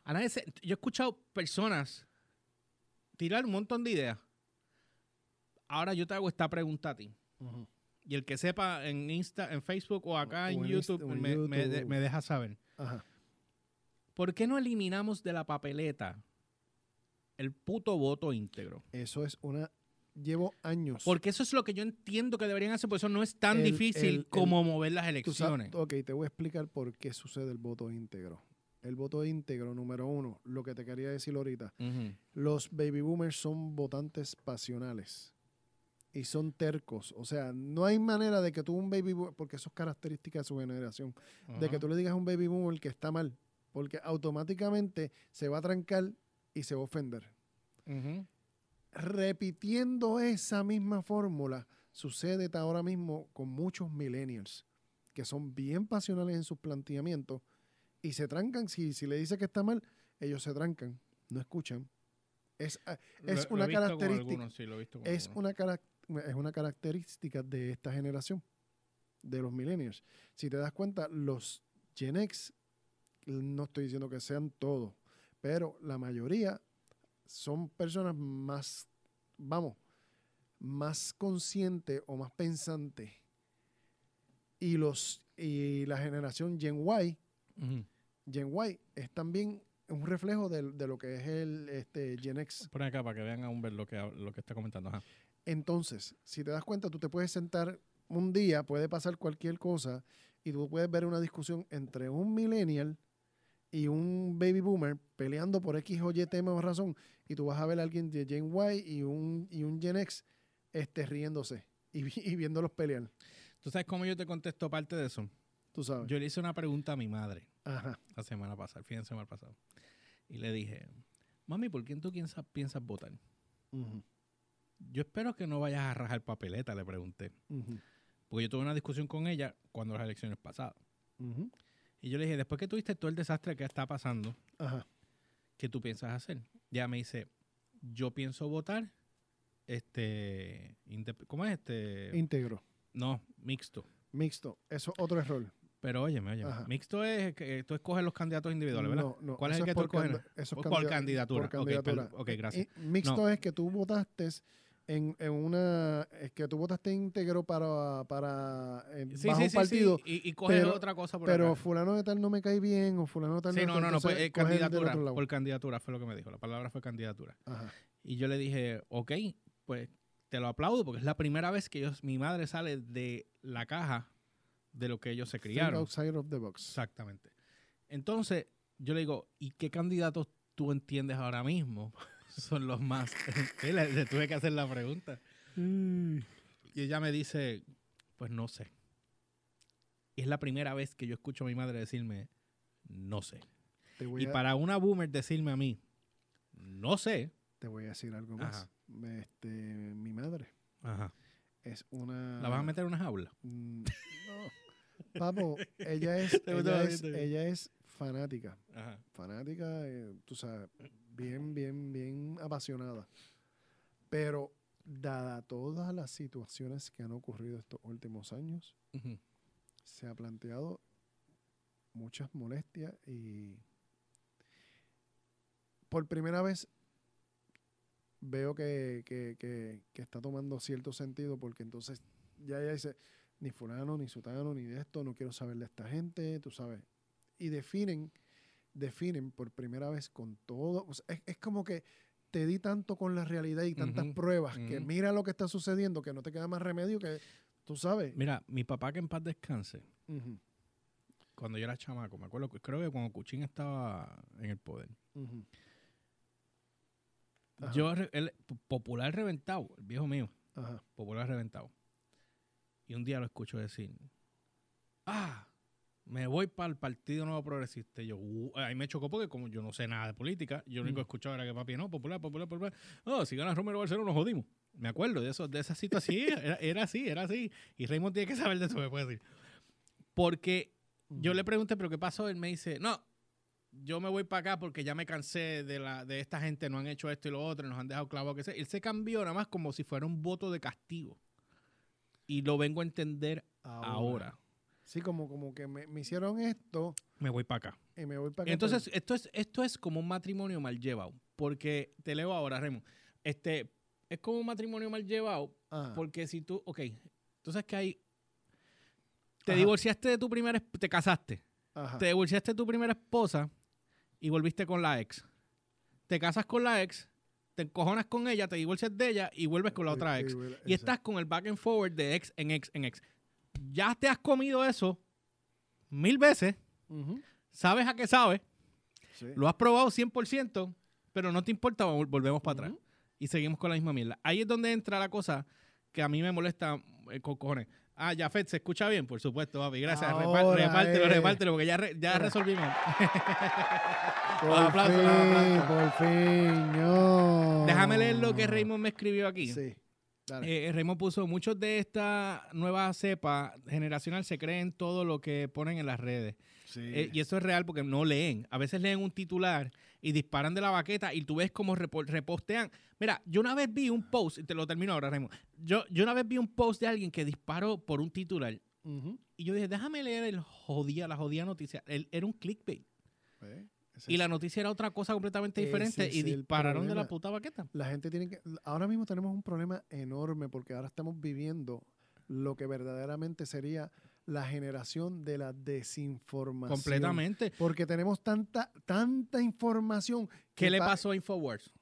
A nadie se- yo he escuchado personas tirar un montón de ideas. Ahora yo te hago esta pregunta a ti. Y el que sepa en Insta, en Facebook o acá O en, YouTube, Insta- me, de- deja saber. Ajá. ¿Por qué no eliminamos de la papeleta el puto voto íntegro? Eso es una. Llevo años. Porque eso es lo que yo entiendo que deberían hacer, porque eso no es tan El- difícil el- el- como mover las sabes- elecciones. ok, te voy a explicar por qué sucede el voto íntegro. El voto íntegro, número uno, lo que te quería decir ahorita. Los baby boomers son votantes pasionales y son tercos. O sea, no hay manera de que tú un baby boomer, porque eso es característica de su generación, de que tú le digas a un baby boomer que está mal, porque automáticamente se va a trancar y se va a ofender. Repitiendo esa misma fórmula, sucede ahora mismo con muchos millennials que son bien pasionales en sus planteamientos y se trancan. Si, si le dice que está mal, ellos se trancan, no escuchan. Es, ah, es Lo- una característica. algunos, sí, es, algunos. una carac- es una característica de esta generación, de los millennials. Si te das cuenta, los Gen X, no estoy diciendo que sean todos, pero la mayoría son personas más, vamos, más conscientes o más pensantes. Y los y la generación Gen Y, Ujú. Gen Y es también un reflejo de, de lo que es el este, Gen X. Pon acá para que vean aún ver lo que, lo que está comentando. Ajá. Entonces, si te das cuenta, tú te puedes sentar un día, puede pasar cualquier cosa, y tú puedes ver una discusión entre un millennial y un baby boomer peleando por X o Y tema o razón, y tú vas a ver a alguien de Gen Y y un, y un Gen X este, riéndose y, y viéndolos pelear. ¿Tú sabes cómo yo te contesto parte de eso? Tú sabes. Yo le hice una pregunta a mi madre Ajá. la semana pasada, el fin de semana pasado. Y le dije, mami, ¿por quién tú piensas, piensas votar? Ujú, Yo espero que no vayas a rajar papeleta, le pregunté. Porque yo tuve una discusión con ella cuando las elecciones pasadas. Y yo le dije, después que tuviste todo el desastre que está pasando, Ajá. ¿qué tú piensas hacer? Ya me dice, yo pienso votar, este, ¿cómo es este? Íntegro. no, mixto. Mixto. Eso es otro error. Pero óyeme, óyeme, Ajá. mixto es que tú escoges los candidatos individuales, ¿verdad? No, no, ¿Cuál es el que tú escoges? eso es Por candida- candidatura. por candidatura. Ok, gracias. Y mixto es que tú votaste en, en una es que tú votaste íntegro para para eh, Sí, bajo sí, un partido, sí, Y, y coges pero- otra cosa por pero acá. fulano de tal no me cae bien o fulano de tal Sí, no, no, no, pues, eh, candidatura. Por candidatura fue lo que me dijo. La palabra fue candidatura. Ajá. Y yo le dije, ok, pues te lo aplaudo porque es la primera vez que ellos, mi madre sale de la caja de lo que ellos se Think criaron. outside of the box. Exactamente. Entonces, yo le digo, ¿y qué candidatos tú entiendes ahora mismo son los más? Sí, le, le tuve que hacer la pregunta. Y ella me dice, pues no sé. Y es la primera vez que yo escucho a mi madre decirme, no sé. Y a, para una boomer decirme a mí, no sé. te voy a decir algo más. Ajá. Este, mi madre Ajá. es una ¿La vas a meter en una jaula? Mm, No. Papo, ella es, ella la es, ella es fanática. Ajá. Fanática, eh, tú sabes, bien, bien, bien apasionada. Pero, dada todas las situaciones que han ocurrido estos últimos años, se ha planteado muchas molestias y por primera vez veo que, que- que- que está tomando cierto sentido porque entonces ya ella dice, ni fulano, ni sutano, ni de esto, no quiero saber de esta gente, tú sabes. Y definen, definen por primera vez con todo, o sea, es, es como que te di tanto con la realidad y tantas pruebas que mira lo que está sucediendo, que no te queda más remedio que, tú sabes. Mira, mi papá que en paz descanse, cuando yo era chamaco, me acuerdo, creo que cuando Cuchín estaba en el poder. Yo, popular reventado, el viejo mío, Ajá. popular reventado. Y un día lo escucho decir, ah, me voy para el Partido Nuevo Progresista. Y yo, "Uh", ahí me chocó porque como yo no sé nada de política, yo lo único que Mm. escuchaba era que papi, no, popular, popular, popular. Oh, si gana Romero Barcelona nos jodimos. Me acuerdo de eso, de esa situación. era, era así, era así. Y Raymond tiene que saber de eso, me puede decir. Porque yo le pregunté, ¿pero qué pasó? Él me dice, no, yo me voy para acá porque ya me cansé de, la, de esta gente, no han hecho esto y lo otro, nos han dejado clavado que sea. Él se cambió nada más como si fuera un voto de castigo. Y lo vengo a entender ahora. Sí, como, como que me, me hicieron esto Me voy para acá. y me voy para acá. Entonces, esto es, esto es como un matrimonio mal llevado. Porque, te leo ahora, Remo. Este, es como un matrimonio mal llevado Ah, porque si tú, ok, entonces que hay, te Ajá. divorciaste de tu primera, te casaste, ajá. te divorciaste de tu primera esposa y volviste con la ex. Te casas con la ex, te encojonas con ella, te divorcias de ella y vuelves con la otra ex. Y estás con el back and forward de ex en ex en ex. Ya te has comido eso mil veces, sabes a qué sabes, sí. lo has probado 100%, pero no te importa, vol- volvemos para atrás. Y seguimos con la misma mierda. Ahí es donde entra la cosa que a mí me molesta eh, con cojones. Ah, Jafet, ¿se escucha bien? Por supuesto, papi. Gracias. Ahora repártelo, repártelo, porque ya, re- ya resolvimos. Por Los aplausos, los fin, aplausos. por fin, no. Déjame leer lo que Raymond me escribió aquí. Sí. Eh, Raymond puso, muchos de esta nueva cepa generacional se creen todo lo que ponen en las redes. sí. Eh, y eso es real porque no leen. A veces leen un titular y disparan de la baqueta y tú ves cómo repo- repostean. Mira, yo una vez vi un post, y te lo termino ahora, Raymond. Yo, yo una vez vi un post de alguien que disparó por un titular y yo dije, déjame leer el jodía, la jodida noticia. El- era un clickbait. Eh, Y la noticia era otra cosa completamente diferente y dispararon de la puta baqueta. La gente tiene que. Ahora mismo tenemos un problema enorme porque ahora estamos viviendo lo que verdaderamente sería la generación de la desinformación. Completamente. Porque tenemos tanta, tanta información. ¿Qué que le pa- pasó a Infowars?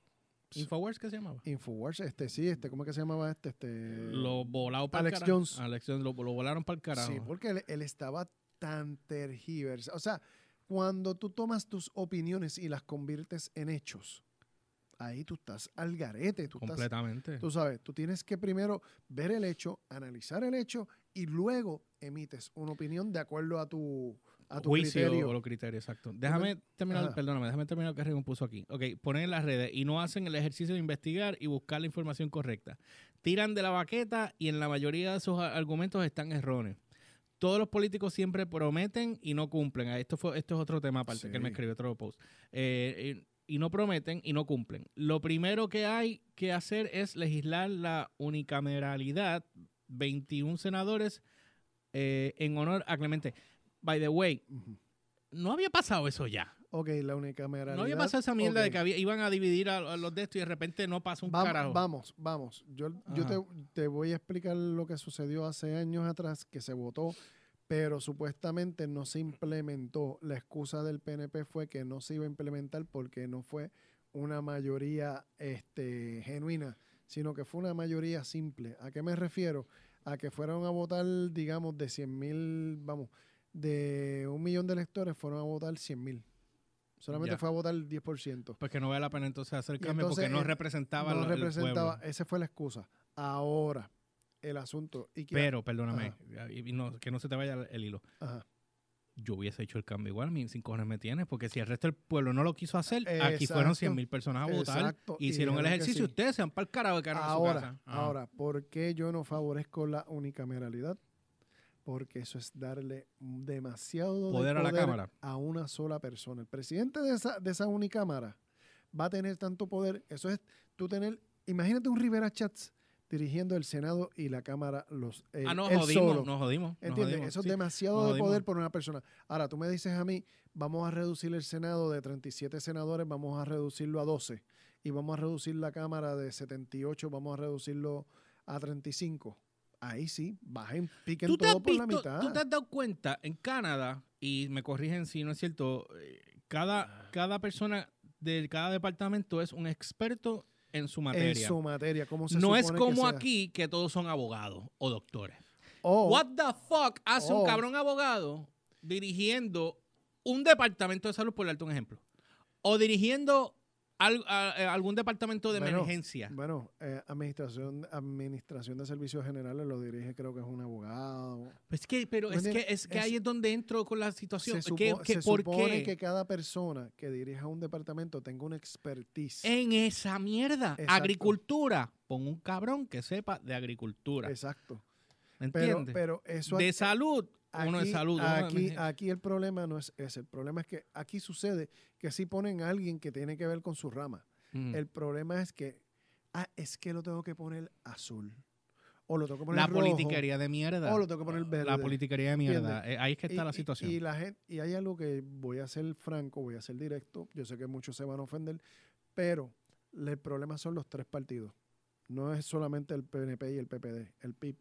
¿Infowars qué se llamaba? Infowars, este sí, este, ¿cómo es que se llamaba este? este Lo volaron para Alex el carajo. Jones. Alex Jones, lo, lo volaron para el carajo. Sí, porque él, él estaba tan tergiversado. O sea, cuando tú tomas tus opiniones y las conviertes en hechos, ahí tú estás al garete. Tú, estás, Completamente. tú sabes, tú tienes que primero ver el hecho, analizar el hecho y luego emites una opinión de acuerdo a tu, a tu juicio criterio. o los criterios, exacto. Déjame terminar, Ajá. perdóname, déjame terminar lo que Raymond puso aquí. Ok, ponen en las redes y no hacen el ejercicio de investigar y buscar la información correcta. Tiran de la baqueta y en la mayoría de sus argumentos están erróneos. Todos los políticos siempre prometen y no cumplen. Ah, Esto, fue, esto es otro tema aparte que él me escribió otro post. Eh, y, no prometen y no cumplen. Lo primero que hay que hacer es legislar la unicameralidad. 21 senadores eh, en honor a Clemente. By the way, no había pasado eso ya. Ok, la unicameralidad. No había pasado esa mierda de que había- iban a dividir a, a los de estos y de repente no pasa un Vam- carajo. Vamos, vamos. Yo, yo te, te voy a explicar lo que sucedió hace años atrás, que se votó, pero supuestamente no se implementó. La excusa del PNP fue que no se iba a implementar porque no fue una mayoría este, genuina, sino que fue una mayoría simple. ¿A qué me refiero? A que fueron a votar, digamos, de 100 mil, vamos, de un millón de electores fueron a votar 100 mil. Solamente Ya. fue a votar el 10%. Pues que no vale la pena entonces hacer cambio porque no representaba no lo- representaba, esa fue la excusa. Ahora, el asunto. Y que, Pero, perdóname, y- no- que no se te vaya el, hilo. Ajá. Yo hubiese hecho el cambio igual, mis cinco cojones me tienes, porque si el resto del pueblo no lo quiso hacer, aquí fueron Exacto. 100 mil personas a votar, Exacto, hicieron el ejercicio, sí. ustedes sean para el carajo de cara a su ahora, casa. Ahora, ¿por qué yo no favorezco la unicameralidad? Porque eso es darle demasiado de Poder a la Cámara. a una sola persona. El presidente de esa, de esa unicámara va a tener tanto poder. Eso es tú tener. Imagínate un Rivera Chats dirigiendo el Senado y la Cámara los él- ah, nos él jodimos, solo. nos jodimos. nos ¿Entiendes? jodimos, Eso sí. es demasiado nos de jodimos. poder por una persona. Ahora, tú me dices a mí, vamos a reducir el Senado de 37 senadores, vamos a reducirlo a 12. Y vamos a reducir la Cámara de 78, vamos a reducirlo a 35. Ahí sí, bajen, piquen ¿Tú te, has todo por la mitad. tú te has dado cuenta en Canadá, y me corrigen si no es cierto, eh, Ah. cada, cada persona de cada departamento es un experto en su en materia. su materia, ¿cómo se no es que como aquí que todos son abogados o doctores. O- What the fuck hace Oh. un cabrón abogado dirigiendo un departamento de salud, por darte un ejemplo? O dirigiendo al- a- a algún departamento de Bueno, emergencia. Bueno, eh, administración, administración de Servicios Generales lo dirige, creo que es un abogado. Pues que, pero ¿Me es que, es que Es- ahí es donde entro con la situación. Se, ¿Qué- supo- qué- se por supone qué? que cada persona que dirija un departamento tenga una expertise. En esa mierda. Exacto. Agricultura. Pon un cabrón que sepa de agricultura. Exacto. ¿Me entiendes? pero eso de aquí- uno de salud. Aquí, aquí el problema no es ese. El problema es que aquí sucede que sí ponen a alguien que tiene que ver con su rama. Mm. El problema es que, ah, es que lo tengo que poner azul. O lo tengo que poner la rojo. politiquería de mierda. O lo tengo que poner verde. La politiquería de mierda. ¿Entiendes? Eh, Ahí es que está Y- la situación. Y, la gente, y hay algo que voy a ser franco, voy a ser directo. Yo sé que muchos se van a ofender, pero el problema son los tres partidos. No es solamente el PNP y el PPD, el PIB.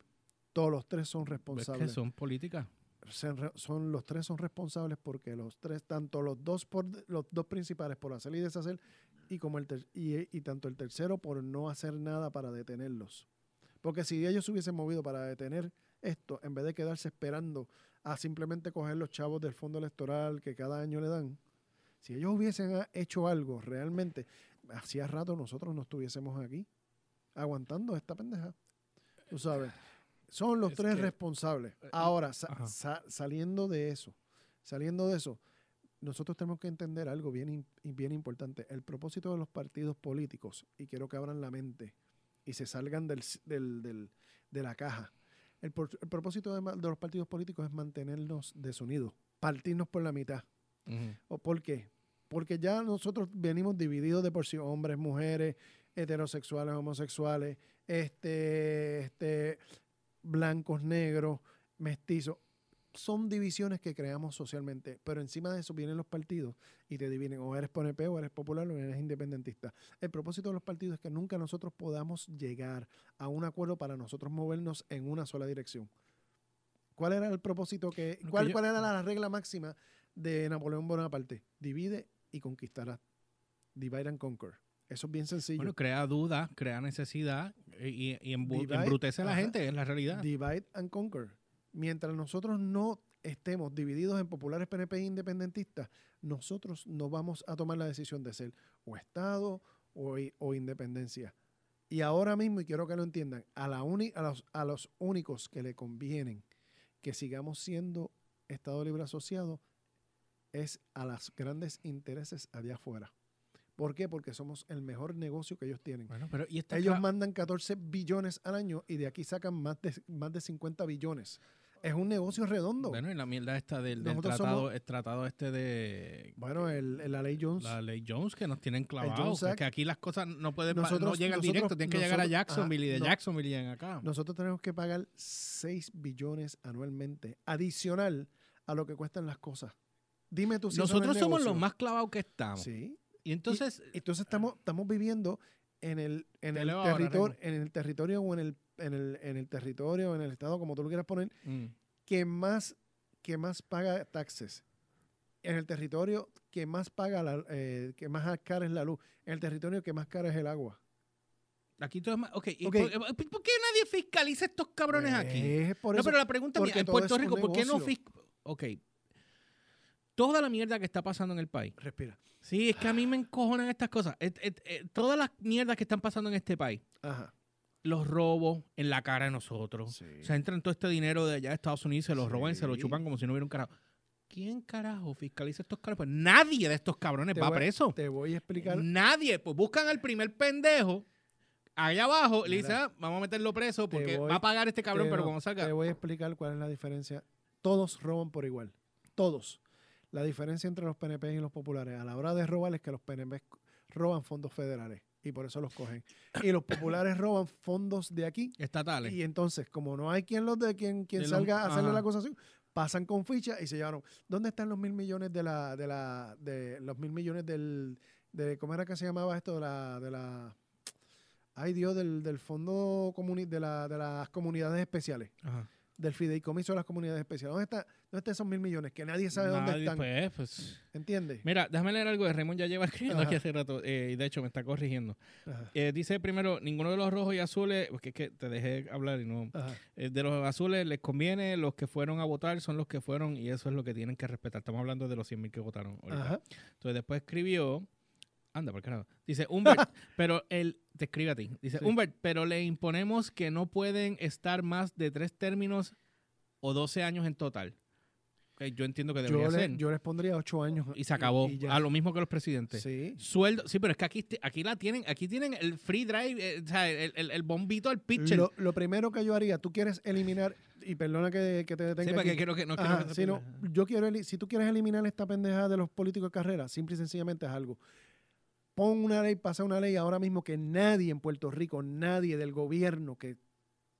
Todos los tres son es responsables. que son políticas. Son, los tres son responsables porque los tres, tanto los dos por los dos principales por hacer y deshacer, y como el ter- y, y tanto el tercero por no hacer nada para detenerlos. Porque si ellos se hubiesen movido para detener esto, en vez de quedarse esperando a simplemente coger los chavos del fondo electoral que cada año le dan, si ellos hubiesen ha- hecho algo realmente, hacía rato nosotros no estuviésemos aquí aguantando esta pendeja. Tú sabes. Son los Es tres que- responsables. eh, Ahora, sa- ajá. sa- saliendo de eso, saliendo de eso, nosotros tenemos que entender algo bien, bien importante. El propósito de los partidos políticos, y quiero que abran la mente y se salgan del, del- del- de la caja. El, propósito de, los partidos políticos es mantenernos desunidos, partirnos por la mitad. ¿O ¿Por qué? Porque ya nosotros venimos divididos de por sí, hombres, mujeres, heterosexuales, homosexuales, este, este, blancos, negros, mestizos. Son divisiones que creamos socialmente, pero encima de eso vienen los partidos y te dividen o eres PNP o eres popular o eres independentista. El propósito de los partidos es que nunca nosotros podamos llegar a un acuerdo para nosotros movernos en una sola dirección. ¿Cuál era el propósito que, cuál, cuál era la regla máxima de Napoleón Bonaparte? Divide y conquistará. Divide and conquer. Eso es bien sencillo. Bueno, crea duda, crea necesidad eh, y, y embu- Divide, embrutece a la ajá. gente, es la realidad. Divide and conquer. Mientras nosotros no estemos divididos en populares PNP e independentistas, nosotros no vamos a tomar la decisión de ser o Estado o independencia. Y ahora mismo, y quiero que lo entiendan, a, la uni- a, los, a los únicos que le convienen que sigamos siendo Estado Libre Asociado es a los grandes intereses allá afuera. ¿Por qué? Porque somos el mejor negocio que ellos tienen. Bueno, pero y esta Ellos mandan 14 billones al año y de aquí sacan más de, más de 50 billones. Es un negocio redondo. Bueno, Bueno, y la mierda esta del, del Nosotros tratado, somos- el tratado este de el, el- la ley Jones. la ley Jones que nos tienen clavados. Que- aquí las cosas no pueden pa- no Nosotros- llegan nosotros- directo, tienen que llegar a nosotros- Jacksonville y de no. Jacksonville llegan acá. Nosotros tenemos que pagar 6 billones anualmente, adicional a lo que cuestan las cosas. Dime tú si Nosotros somos los más clavados que estamos. Sí. Y entonces, Entonces estamos, estamos viviendo en el, en el territorio, en el territorio o en el, en el, en el territorio en el estado, como tú lo quieras poner, mm, que más, que más paga taxes. En el territorio que más paga la, eh, que más cara es la luz. En el territorio que más cara es el agua. aquí todo es más. Ok, ¿y Ok. ¿por, por qué nadie fiscaliza estos cabrones aquí? Es por no, pero la pregunta mía, porque en Puerto es Rico, ¿por qué no fiscaliza? Ok. Toda la mierda que está pasando en el país. Respira. Sí, es que a mí me encojonan estas cosas. Et- et- et- todas las mierdas que están pasando en este país. Ajá. Los robos en la cara de nosotros. Sí. O sea, entran todo este dinero de allá de Estados Unidos, se lo roban se lo chupan como si no hubiera un carajo. ¿Quién carajo fiscaliza estos cabrones? Pues nadie de estos cabrones Te va voy- preso. Te voy a explicar. Nadie. Pues buscan al primer pendejo allá abajo le Mira. ah, vamos a meterlo preso porque voy- va a pagar este cabrón, pero no, cuando salga. Te voy a explicar cuál es la diferencia. Todos roban por igual. Todos. La diferencia entre los PNP y los populares a la hora de robar es que los PNP roban fondos federales y por eso los cogen. Y los populares roban fondos de aquí Estatales. y entonces como no hay quien los de quien, quien De los- salga a hacerle ajá. la acusación, pasan con ficha y se llevaron. ¿Dónde están los mil millones de la de la de los mil millones del de cómo era que se llamaba esto de la de la ay Dios del, del fondo comuni- de la de las comunidades especiales Ajá. Del fideicomiso de las comunidades especiales. ¿Dónde, está, ¿Dónde están esos mil millones? Que nadie sabe dónde están. pues, pues. ¿Entiendes? Mira, déjame leer algo de Raymond ya lleva escribiendo Ajá. aquí hace rato eh, y de hecho me está corrigiendo. Eh, dice primero, ninguno de los rojos y azules, porque es que te dejé hablar y no... eh, de los azules les conviene, los que fueron a votar son los que fueron y eso es lo que tienen que respetar. Estamos hablando de los 100 mil que votaron. ahorita. Ajá. Entonces después escribió, anda, por carajo. Dice, Humbert, pero él, te escribe a ti. Dice, Sí. Humbert, pero le imponemos que no pueden estar más de tres términos o 12 años en total. Yo entiendo que debería Yo, ser. le, yo les pondría ocho años. y se acabó. y a lo mismo que los presidentes. Sí. Sueldo, sí, pero es que aquí, aquí la tienen, aquí tienen el free drive, eh, o sea, el, el- el bombito al pitcher. Lo, lo primero que yo haría, tú quieres eliminar, y perdona que, que te detenga. sí, porque aquí. quiero que no quiero que sí, no, yo quiero, si tú quieres eliminar esta pendeja de los políticos de carrera, simple y sencillamente es algo. Pon una ley, pasa una ley ahora mismo que nadie en Puerto Rico, nadie del gobierno que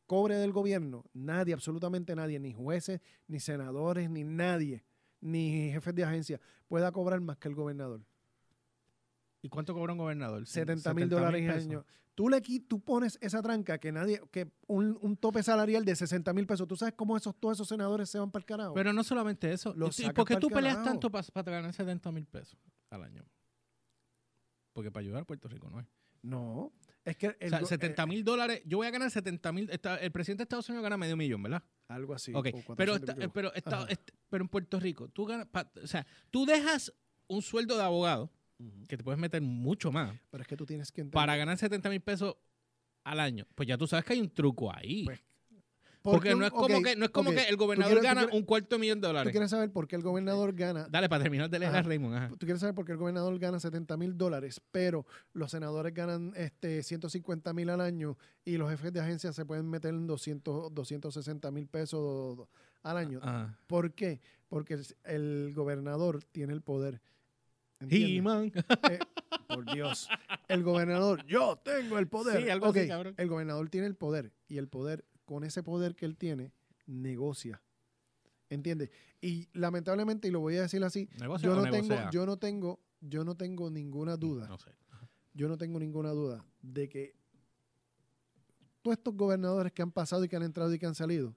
cobre del gobierno, nadie, absolutamente nadie, ni jueces, ni senadores, ni nadie, ni jefes de agencia, pueda cobrar más que el gobernador. ¿Y cuánto cobra un gobernador? 70 mil dólares al año. Tú le tú pones esa tranca que nadie, que un, un tope salarial de 60 mil pesos. ¿Tú sabes cómo esos, todos esos senadores se van para el carajo? Pero no solamente eso. ¿Y- ¿Y sacan por qué tú peleas tanto para ganar 70 mil pesos al año? Porque para ayudar a Puerto Rico no es. no, es que el o sea, go- 70 eh, mil dólares, yo voy a ganar 70 mil. El presidente de Estados Unidos gana medio millón, ¿verdad? algo así. ok, o 400 pero, está- pico. pero, está- Ajá. est- pero en Puerto Rico, tú ganas, pa- o sea, tú dejas un sueldo de abogado, que te puedes meter mucho más, Pero es que tú tienes que entender. para ganar 70 mil pesos al año. Pues ya tú sabes que hay un truco ahí. Pues, porque no es como, que, no es como que el tú gobernador quieres- tú gana quieres- un cuarto millón de Tú dólares. quieres saber por qué el gobernador gana. Dale, para terminar de leer a. Raymond. Ajá. Tú quieres saber por qué el gobernador gana 70 mil dólares, pero los senadores ganan este 150 mil al año y los jefes de agencia se pueden meter en 200, 260 mil pesos al año. Ajá. ¿Por qué? Porque el, gobernador tiene el poder. ¿entiendes? He-Man. Eh, por Dios. El gobernador, yo tengo el poder. Sí, algo así, Ok, cabrón. El gobernador tiene el poder y el poder, con ese poder que él tiene, negocia. ¿Entiendes? Y lamentablemente, y lo voy a decir así, ¿Negocio yo no tengo, yo no tengo, yo no tengo ninguna duda, No sé. yo no tengo ninguna duda de que todos estos gobernadores que han pasado y que han entrado y que han salido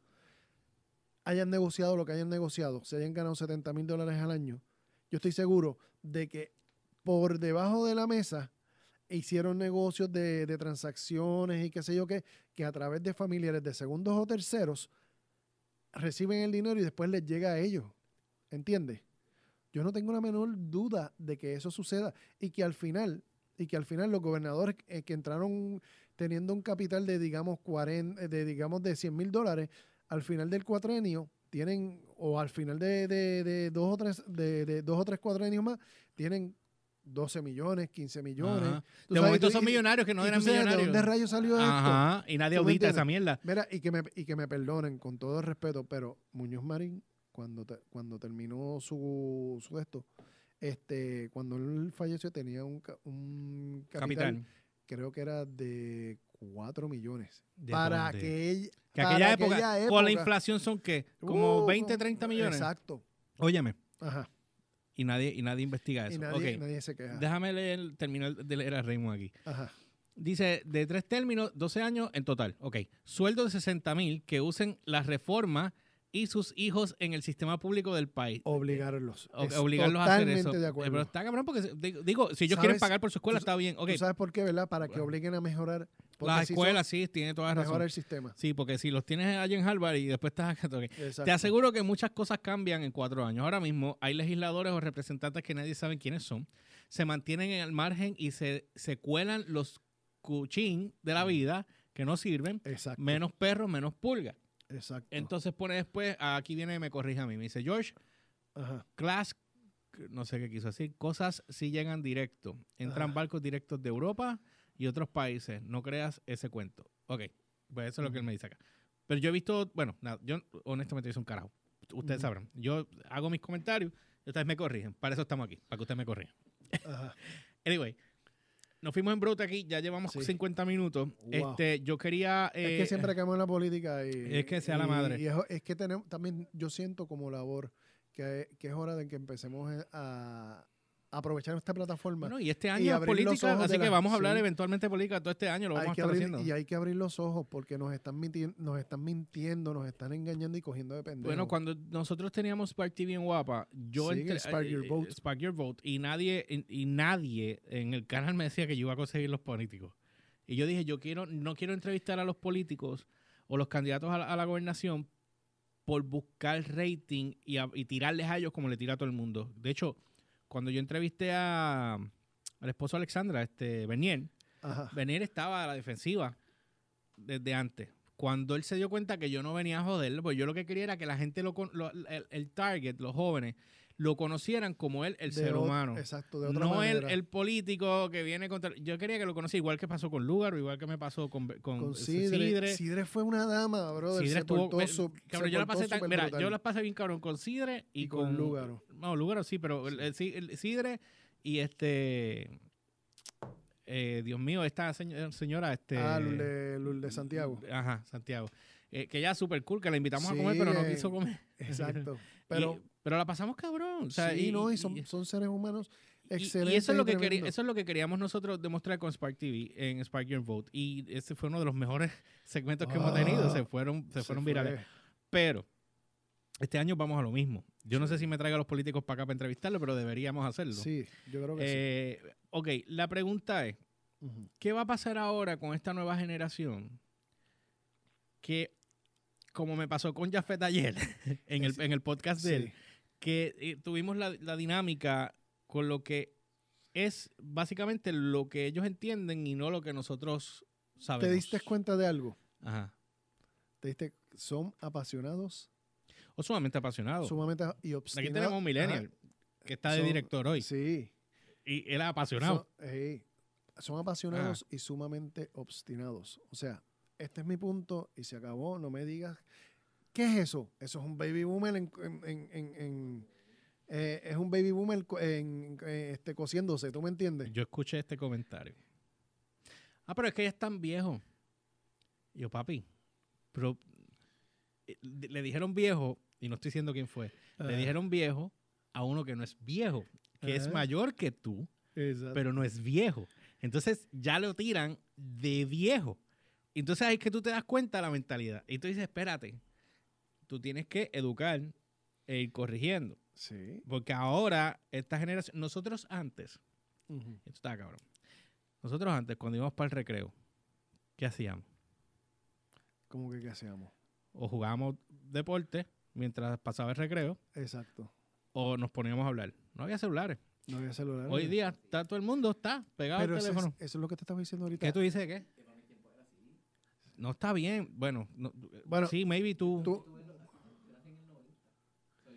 hayan negociado lo que hayan negociado, se hayan ganado 70 mil dólares al año, yo estoy seguro de que por debajo de la mesa hicieron negocios de, de transacciones y qué sé yo qué, que a través de familiares de segundos o terceros reciben el dinero y después les llega a ellos. ¿Entiendes? Yo no tengo la menor duda de que eso suceda y que al final, y que al final los gobernadores eh, que entraron teniendo un capital de digamos 40, de digamos de 100 mil dólares, al final del cuatrenio tienen, o al final de, de- de dos o tres, de, de dos o tres cuatrenios más, tienen 12 millones, 15 millones. Ajá. De sabes, momento tú- son y- millonarios que no eran sabes millonarios. ¿De dónde rayos salió esto? Ajá. Y nadie ¿Tú me audita esa mierda. Mira, y que, me, y que me perdonen con todo el respeto, pero Muñoz Marín, cuando, te- cuando terminó su, su esto, este, cuando él falleció tenía un, un capital, creo que era de 4 millones. ¿De para dónde? que ella... Que para aquella época, aquella con la inflación son qué? Como Uh, 20, 30 millones. Exacto. Óyeme, Ajá. Y nadie, y nadie investiga eso. Y nadie, se queja. Déjame leer, terminar de leer a Raymond aquí. Ajá. Dice, de tres términos, 12 años en total. Ok. Sueldo de 60 mil que usen la reforma y sus hijos en el sistema público del país. Obligarlos. O- obligarlos a hacer totalmente eso. de Eh, acuerdo. Pero está cabrón porque, digo, si ellos quieren pagar por su escuela, está bien. Ok. ¿Tú sabes por qué, verdad? Para que obliguen a mejorar. Las escuelas, sí, tiene toda la razón. Mejora el sistema. Sí, porque si los tienes allí en Harvard y después estás acá, ok. Exacto. Te aseguro que muchas cosas cambian en cuatro años. Ahora mismo hay legisladores o representantes que nadie sabe quiénes son, se mantienen en el margen y se, se cuelan los cuchín de la vida que no sirven, Exacto. menos perros, menos pulgas. Exacto. Entonces pone después, aquí viene, me corrige a mí, me dice, George, Ajá. class, no sé qué quiso decir, cosas sí llegan directo. Entran Ajá. barcos directos de Europa y otros países. No creas ese cuento. Ok, pues eso es lo que él me dice acá. Pero yo he visto, bueno, nada, yo honestamente soy un carajo. Ustedes sabrán. Yo hago mis comentarios y ustedes me corrigen. Para eso estamos aquí, para que ustedes me corrijan. Anyway, nos fuimos en brote aquí, ya llevamos Sí. 50 minutos. Wow. Este, yo quería... es eh, que siempre caemos en la política y... es que sea la madre. Y es, es que tenemos, también yo siento como labor que, que es hora de que empecemos a aprovechar esta plataforma. Bueno, y este y año abrir los política, así que la- vamos a hablar sí. eventualmente de política todo este año, lo vamos a estar abrir, haciendo. y hay que abrir los ojos porque nos están, minti- nos están mintiendo, nos están engañando y cogiendo de pendejo. Bueno, cuando nosotros teníamos Spark TV en Guapa, yo Sí, entré, Spark Your eh, Vote. Spark Your Vote, y nadie, y, y nadie en el canal me decía que yo iba a conseguir los políticos. Y yo dije, yo quiero, no quiero entrevistar a los políticos o los candidatos a la, a la gobernación por buscar rating y, a- y tirarles a ellos como le tira a todo el mundo. De hecho, cuando yo entrevisté a al esposo de Alexandra, este Bernier, Ajá. Bernier estaba a la defensiva desde antes. Cuando él se dio cuenta que yo no venía a joderlo, pues yo lo que quería era que la gente, lo, con- lo- el, el target, los jóvenes, lo conocieran como él, el De ser humano. Exacto, de otra No el, manera. el político que viene contra... Yo quería que lo conociera igual que pasó con Lugar, igual que me pasó con, con, con Sidre. Sidre. Sidre. fue una dama, brother. Sidre se estuvo- portó me- su- cabrón, se yo la pasé tan, mira, yo la pasé bien cabrón con Sidre y, Y con Lúgaro. No, Lúgaro sí, pero el, el Si- el Sidre y este... eh, Dios mío, esta señora, señora este... Ah, Lourdes, Lourdes Santiago. Ajá, Santiago. Eh, que ella es súper cool, que la invitamos a Sí, comer, pero no quiso comer. Exacto. Pero, Pero pero la pasamos cabrón. O sea, sí, y, no, y y- son, son seres humanos excelentes. Y eso es, lo que eso es lo que queríamos nosotros demostrar con Spark TV en Spark Your Vote. Y ese fue uno de los mejores segmentos que hemos tenido. Ah, Se fueron, se Se fueron fue. virales. Pero este año vamos a lo mismo. Yo no sé si me traiga a los políticos para acá para entrevistarlo, pero deberíamos hacerlo. Sí, yo creo que Eh, Ok, la pregunta es, sí. ¿Qué va a pasar ahora con esta nueva generación? Que, como me pasó con Jafet ayer, en el, en el podcast de él, que eh, tuvimos la, la dinámica con lo que es básicamente lo que ellos entienden y no lo que nosotros sabemos. ¿Te diste cuenta de algo? Ajá. ¿Te diste? Son apasionados, O sumamente apasionados. sumamente y obstinados. Aquí tenemos un millennial que está de Son- director hoy. Sí. Y él es apasionado. Son, son apasionados y sumamente obstinados. O sea, este es mi punto y se acabó. No me digas. ¿Qué es eso? Eso es un baby boomer en. en- en- en- eh, es un baby boomer en, este, cosiéndose, ¿tú me entiendes? Yo escuché este comentario. Ah, pero es que ella es tan viejo. Yo, papi, pero eh, le dijeron viejo, y no estoy diciendo quién fue, le Ajá. dijeron viejo a uno que no es viejo, que es Ajá. mayor que tú, Exacto. pero no es viejo. Entonces ya lo tiran de viejo. Entonces ahí es que tú te das cuenta de la mentalidad. Y tú dices, espérate, tú tienes que educar e ir corrigiendo. Sí. Porque ahora, esta generación, nosotros antes, Ujú. esto está cabrón. Nosotros antes, cuando íbamos para el recreo, ¿qué hacíamos? ¿Cómo que qué hacíamos? O jugábamos deporte mientras pasaba el recreo, Exacto. o nos poníamos a hablar. No había celulares. No había celular. Hoy día está todo el mundo está pegado Pero al es, teléfono. eso es lo que te estaba diciendo ahorita. ¿Qué tú dices qué? No está bien. Bueno, no- Bueno, sí, maybe tú. Tú,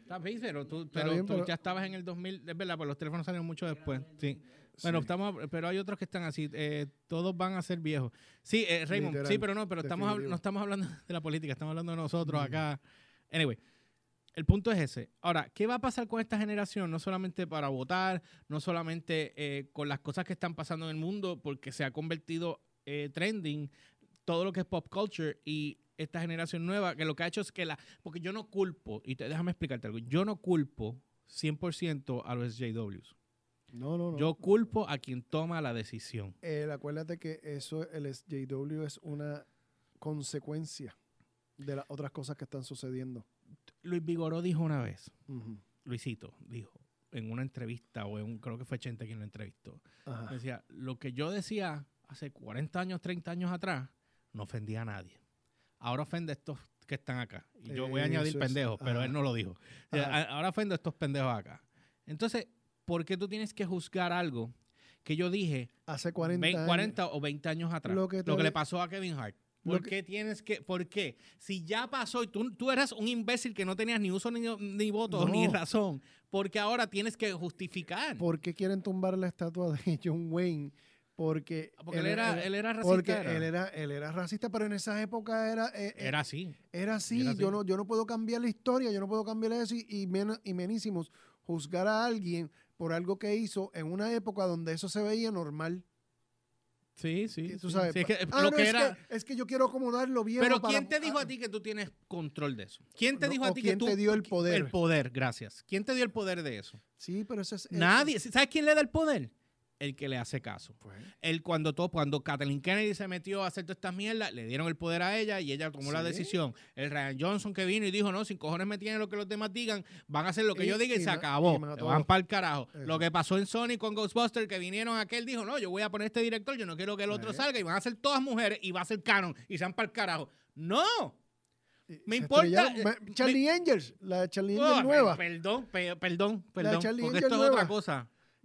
Está bien, pero tú, Está pero bien, tú pero- ya estabas en el 2000, es verdad, pues los teléfonos salieron mucho después. Sí. Bueno, sí. estamos, pero hay otros que están así, eh, todos van a ser viejos. Sí, eh, Raymond, Literal, sí, pero no, pero estamos, no estamos hablando de la política, estamos hablando de nosotros Mm. acá. Anyway, el punto es ese. Ahora, ¿qué va a pasar con esta generación? No solamente para votar, no solamente eh, con las cosas que están pasando en el mundo, porque se ha convertido eh, trending todo lo que es pop culture y esta generación nueva, que lo que ha hecho es que la... Porque yo no culpo, y te, déjame explicarte algo, yo no culpo 100% a los SJWs. No, no, no. Yo culpo a quien toma la decisión. Eh, acuérdate que eso, el SJW es una consecuencia de las otras cosas que están sucediendo. Luis Vigoró dijo una vez. Luisito, dijo en una entrevista, o en un, creo que fue Chente quien lo entrevistó, Ajá. decía, lo que yo decía hace 40 años, 30 años atrás, no ofendía a nadie. Ahora ofende a estos que están acá. Y yo voy a añadir es, pendejos, pero ajá. él no lo dijo. O sea, Ahora ofendo a estos pendejos acá. Entonces, ¿por qué tú tienes que juzgar algo que yo dije Hace 40 vein- años. 40 o 20 años atrás? Lo Lo que le pasó a Kevin Hart. ¿Por que- qué tienes que.? ¿Por qué? Si ya pasó y tú, tú eras un imbécil que no tenías ni uso ni, ni voto No. ni razón, porque ahora tienes que justificar. ¿Por qué quieren tumbar la estatua de John Wayne? Porque, porque él era, él era racista. porque era. él era él era racista, pero en esa época era eh, eh, Era así. era así. era así. Yo no yo no puedo cambiar la historia, yo no puedo cambiar eso y y, men- y menísimos juzgar a alguien por algo que hizo en una época donde eso se veía normal. Sí, sí. Tú sabes, Sí, es que, ah, lo no, que es, que, es que yo quiero acomodarlo bien. Pero ¿quién te dijo a ti que tú tienes control de eso? ¿Quién te No, dijo a ti quién que tú te dio el poder? El poder, gracias. ¿Quién te dio el poder de eso? Sí, pero eso es Nadie. ¿Sabes quién le da el poder? El que le hace caso. Pues, Él cuando todo, cuando Kathleen Kennedy se metió a hacer todas estas mierdas, le dieron el poder a ella y ella tomó la decisión. El Ryan Johnson que vino y dijo, no, sin cojones me tienen lo que los demás digan, van a hacer lo que Y- yo diga y, y se acabó. y van para el carajo. Eso. Lo que pasó en Sony con Ghostbusters, que vinieron aquel, dijo, no, yo voy a poner este director, yo no quiero que el otro Sí. salga y van a ser todas mujeres y va a ser canon y se van para el carajo. No. Me importa, eh, Charlie Angels, la Charlie Oh, Angels nueva. Perdón, pe- perdón, perdón. Charlie porque esto es otra nueva.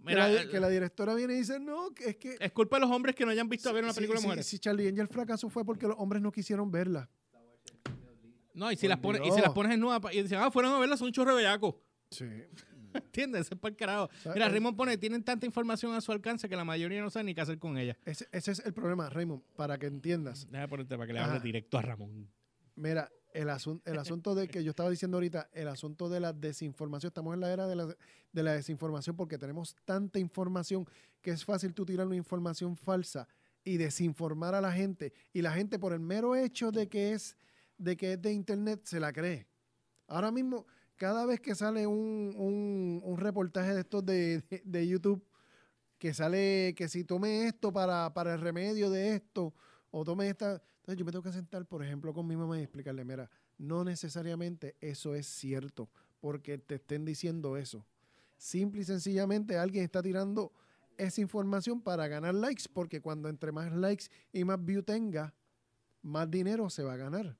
Que, la, eh, que la directora viene y dice, no, que es que... es culpa de los hombres que no hayan visto a ver una película de mujeres. Si Charlie Angel fracasó fue porque los hombres no quisieron verla. No, y si, las pones, y si las pones en nueva y dicen, ah, fueron a verlas, son un chorro de bellacos. Sí. ¿Entiendes? Ese es para el carajo. Mira, Raymond pone, tienen tanta información a su alcance que la mayoría no sabe ni qué hacer con ella. Ese, ese es el problema, Raymond, para que entiendas. Déjame ponerte para que le hable directo a Ramón. Mira, el, asun- el asunto de que yo estaba diciendo ahorita, el asunto de la desinformación, estamos en la era de la, de la desinformación porque tenemos tanta información que es fácil tú tirar una información falsa y desinformar a la gente. Y la gente por el mero hecho de que es de, que es de internet se la cree. Ahora mismo, cada vez que sale un, un- reportaje de estos de, de- de YouTube, que sale que si tome esto para, para el remedio de esto, o tome esta. Entonces yo me tengo que sentar, por ejemplo, con mi mamá y explicarle, mira, no necesariamente eso es cierto, porque te estén diciendo eso. Simple y sencillamente alguien está tirando esa información para ganar likes, porque cuando entre más likes y más view tenga, más dinero se va a ganar.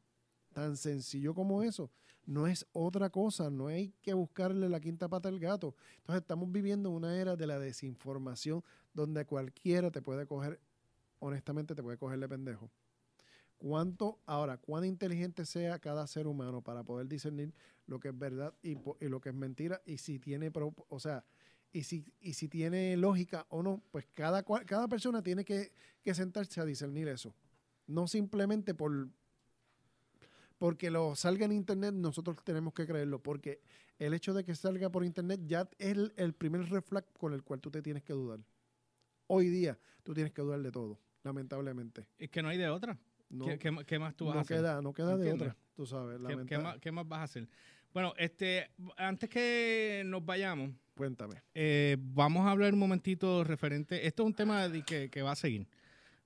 Tan sencillo como eso. No es otra cosa, no hay que buscarle la quinta pata al gato. Entonces estamos viviendo una era de la desinformación donde cualquiera te puede coger, honestamente te puede coger de pendejo. ¿Cuánto, ahora, cuán inteligente sea cada ser humano para poder discernir lo que es verdad y, lo que es mentira y si tiene, o sea, y si, y si tiene lógica o no, pues cada, cada persona tiene que, que sentarse a discernir eso. No simplemente por porque lo salga en internet, nosotros tenemos que creerlo, porque el hecho de que salga por internet ya es el, el primer reflex con el cual tú te tienes que dudar. Hoy día tú tienes que dudar de todo, lamentablemente. Es que no hay de otra. No, ¿Qué, qué qué más tú vas a no hacer? queda, no queda de ¿Entiendes? otra, tú sabes. ¿Qué, qué más, qué más vas a hacer? Bueno, este, antes que nos vayamos, Cuéntame. eh, vamos a hablar un momentito referente. Esto es un tema de que, que va a seguir.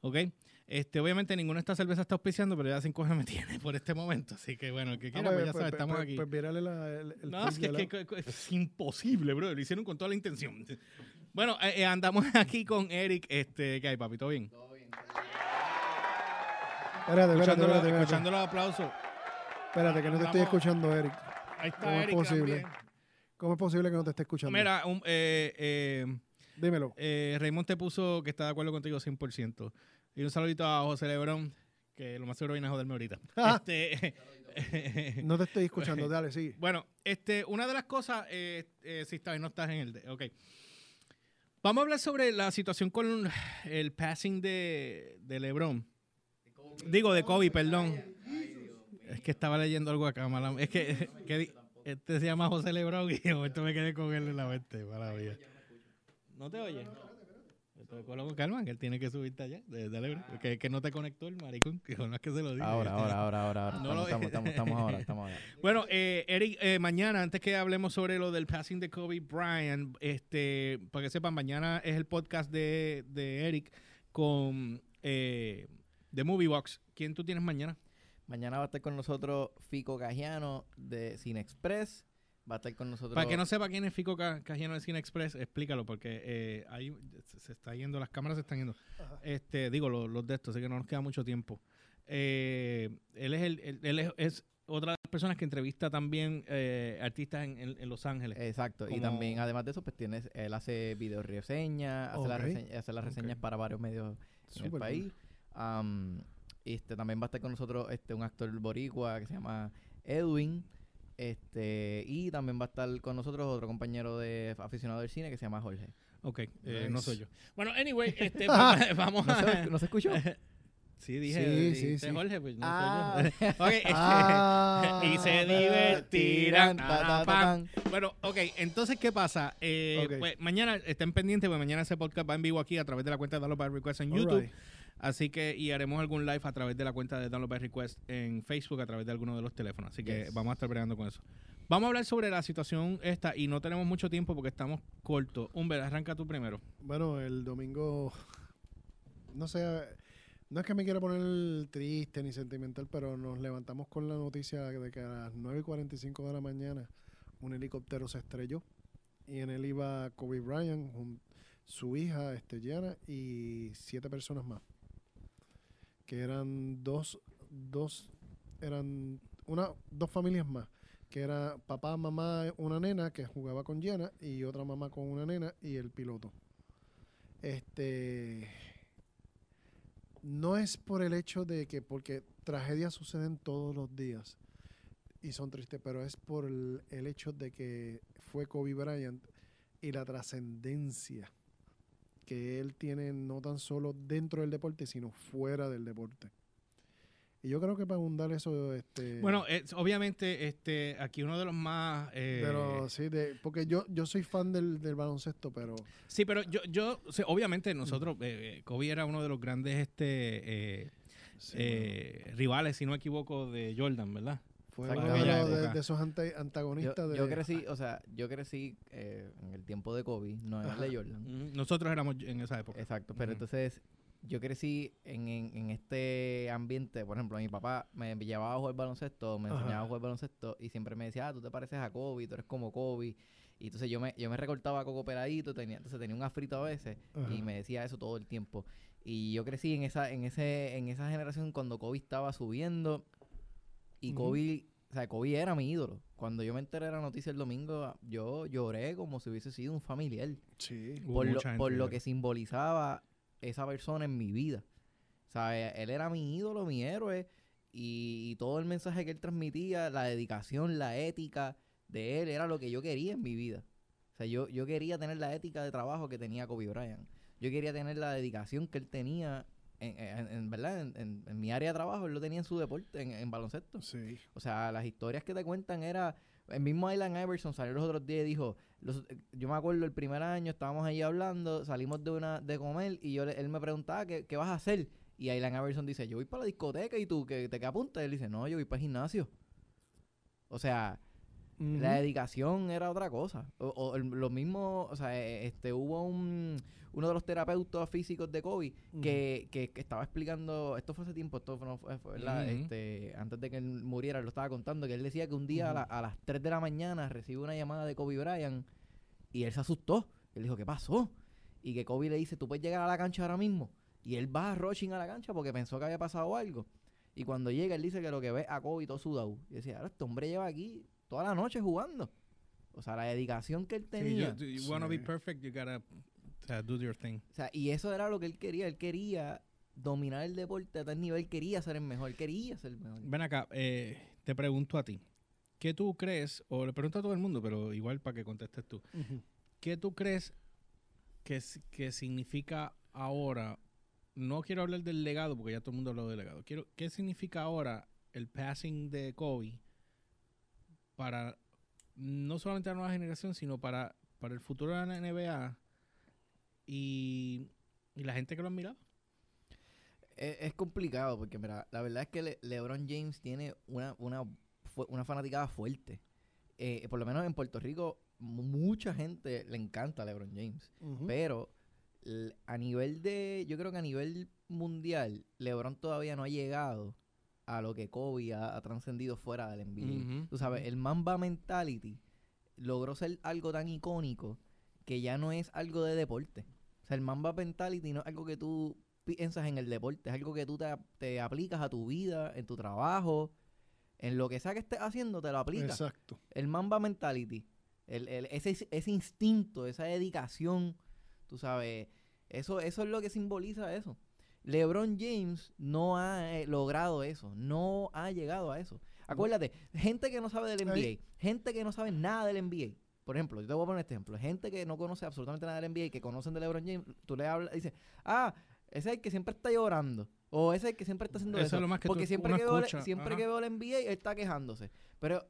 ¿Ok? Este, obviamente ninguna de estas cervezas está auspiciando, pero ya sin coger me tiene por este momento. Así que bueno, el que Ah, quiera, pues, ya sabe, estamos pues, aquí. Pues mírale la, el, el no, es que, de que- es imposible, bro. Lo hicieron con toda la intención. Bueno, eh, eh, andamos aquí con Eric. Este, ¿Qué hay, papi? ¿Todo bien? Espérate, espérate, espérate, espérate. escuchando los aplausos. Espérate, que no te estoy Vamos. escuchando, Eric. Ahí está ¿Cómo es posible? también. ¿Cómo es posible que no te esté escuchando? Mira, un- eh, eh, Dímelo. eh, Raymond te puso que está de acuerdo contigo 100%. Y un saludito a José Lebrón, que lo más seguro viene a joderme ahorita. Ah. Este, No te estoy escuchando, dale, sigue. bueno, este, una de las cosas, eh, eh, si está bien, no estás en el... De, ok. Vamos a hablar sobre la situación con el passing de, de LeBron. Digo, de Kobe, perdón. Es que estaba leyendo algo acá, mala- Es que, este se llama José LeBron y momento me quedé con él en la mente, mala vida. ¿No te oye? Cógelo con calma, que él tiene que subirte allá. Dale, bro. que, que no te conectó el maricón, que no es que se lo diga. Ahora, ahora, ahora, ahora, ahora. No estamos, estamos, estamos ahora, estamos ahora. Bueno, eh, Eric, eh, mañana, antes que hablemos sobre lo del passing de Kobe Bryant, este, para que sepan, mañana es el podcast de, de Eric con eh, The Movie Box. ¿Quién tú tienes mañana? Mañana va a estar con nosotros Fico Cajiano de Cine Express. Va a estar con nosotros. Para que no sepa quién es Fico Ca- Cajeno de Cine Express, explícalo, porque eh, ahí se, está yendo, las cámaras se están yendo. Ajá. Este, digo, los, los de estos, así que no nos queda mucho tiempo. Eh, él es, el, el- él es, es otra de las personas que entrevista también eh, artistas en, en- en Los Ángeles. Exacto. Y también, además de eso, pues tienes, él hace video reseñas, hace, las reseñas, hace las reseñas para varios medios en el país. Am, este, también va a estar con nosotros este, un actor boricua que se llama Edwin. Este, y también va a estar con nosotros otro compañero de aficionado del cine que se llama Jorge. Ok, eh, no soy yo. Bueno, anyway, este, vamos- vamos ¿No a... se, ¿no se escuchó? Sí, dije, Sí, sí, sí. Jorge, pues no Ah. soy yo. ok, este, Ah. y se divertirán. Ta, ta, ta, Pam. tan. Bueno, ok, entonces, ¿qué pasa? Eh, pues mañana estén pendientes, porque mañana ese podcast va en vivo aquí a través de la cuenta de Download by Request en YouTube. Alright. Así que, y haremos algún live a través de la cuenta de Download by Request en Facebook, a través de alguno de los teléfonos. Así que Yes. vamos a estar bregando con eso. Vamos a hablar sobre la situación esta y no tenemos mucho tiempo porque estamos cortos. Humber, arranca tú primero. Bueno, el domingo, no sé, no es que me quiera poner triste ni sentimental, pero nos levantamos con la noticia de que a las 9 y 45 de la mañana un helicóptero se estrelló y en él iba Kobe Bryant, su hija este, Gianna y siete personas más, que eran dos, dos, eran una, dos familias más, que era papá, mamá, una nena que jugaba con Gianna y otra mamá con una nena y el piloto. Este no es por el hecho de que porque tragedias suceden todos los días y son tristes, pero es por el, el hecho de que fue Kobe Bryant y la trascendencia que él tiene no tan solo dentro del deporte, sino fuera del deporte. Y yo creo que para abundar eso, este, Bueno, es- obviamente, este, aquí uno de los más... eh, pero sí, de, porque yo, yo soy fan del, del baloncesto, pero Sí, pero yo, yo obviamente nosotros, eh, eh, Kobe era uno de los grandes este, eh, sí, eh, rivales, si no me equivoco, de Jordan, ¿verdad? Fue uno de, de- esos anta- Yo, antagonistas de yo crecí, o sea, yo crecí eh, en el tiempo de Kobe, no en el Ajá. de Jordan. Nosotros éramos en esa época. Exacto, pero entonces yo crecí en, en, en este ambiente, por ejemplo, mi papá me llevaba a jugar baloncesto, me Ajá. enseñaba a jugar baloncesto y siempre me decía, ah, tú te pareces a Kobe, tú eres como Kobe. Y entonces yo me, yo me recortaba Coco Peladito, tenía, entonces tenía un afrito a veces y me decía eso todo el tiempo. Y yo crecí en esa, en ese, en esa generación cuando Kobe estaba subiendo y. Kobe, o sea, Kobe era mi ídolo. Cuando yo me enteré de la noticia el domingo, yo lloré como si hubiese sido un familiar Sí. Por, lo, por lo que- que simbolizaba esa persona en mi vida. O sea, e- él era mi ídolo, mi héroe, y, y todo el mensaje que él transmitía, la dedicación, la ética de él, era lo que yo quería en mi vida. O sea, yo, yo quería tener la ética de trabajo que tenía Kobe Bryant. Yo quería tener la dedicación que él tenía, en, en- en- ¿verdad? En, en- mi área de trabajo, él lo tenía en su deporte, en, en baloncesto. Sí. O sea, las historias que te cuentan era... El mismo Alan Iverson salió los otros días y dijo... los- yo me acuerdo el primer año, estábamos ahí hablando, salimos de una de comer y yo él me preguntaba ¿qué, qué vas a hacer. Y Alan Iverson dice, yo voy para la discoteca y tú, que te qué apuntas? Él dice, no, yo voy para el gimnasio. O sea, la dedicación era otra cosa. O, lo mismo, o sea, eh, este hubo un, uno de los terapeutas físicos de Kobe que, que, que estaba explicando, esto fue hace tiempo, esto fue, fue- este, antes de que él muriera, lo estaba contando, que él decía que un día a, la- a las 3 de la mañana recibe una llamada de Kobe Bryant y él se asustó. Él dijo, ¿qué pasó? Y que Kobe le dice, ¿tú puedes llegar a la cancha ahora mismo? Y él va rushing a la cancha porque pensó que había pasado algo. Y cuando llega, él dice que lo que ve a Kobe todo sudado. Y decía, ahora este hombre lleva aquí toda la noche jugando. O sea, la dedicación que él Sí, tenía. you, you wanna be Sí. perfect, you gotta o sea, do your thing. O sea, y eso era lo que él quería. Él quería dominar el deporte a tal nivel. Él quería ser el mejor. Él quería ser el mejor. Ven acá, eh, te pregunto a ti. ¿Qué tú crees, o le pregunto a todo el mundo, pero igual para que contestes tú. ¿qué tú crees que, que significa ahora? No quiero hablar del legado, porque ya todo el mundo habló del legado. Quiero, ¿Qué significa ahora el passing de Kobe para no solamente la nueva generación, sino para, para el futuro de la NBA? Y ¿Y la gente que lo admiraba? Es, es complicado porque, mira, la verdad es que Le- LeBron James tiene una, una, una fanaticada fuerte. Eh, por lo menos en Puerto Rico, mu- mucha gente le encanta a LeBron James. Pero a nivel de, yo creo que a nivel mundial, LeBron todavía no ha llegado a lo que Kobe ha, ha trascendido fuera del NBA. Ujú, Tú sabes, el Mamba Mentality logró ser algo tan icónico que ya no es algo de deporte. O sea, el Mamba Mentality no es algo que tú piensas en el deporte, es algo que tú te, te aplicas a tu vida, en tu trabajo, en lo que sea que estés haciendo, te lo aplicas. Exacto. El Mamba Mentality, el, el- ese, ese instinto, esa dedicación, tú sabes, eso, eso es lo que simboliza eso. LeBron James no ha eh, logrado eso, no ha llegado a eso. Acuérdate, gente que no sabe del NBA, gente que no sabe nada del NBA. Por ejemplo, yo te voy a poner este ejemplo. Gente que no conoce absolutamente nada del NBA y que conocen de LeBron James, tú le hablas y dices, ah, ese es el que siempre está llorando. O ese es el que siempre está haciendo Eso eso. es lo más que Porque tú- siempre, que veo, siempre ajá. que veo el NBA, él está quejándose. Pero,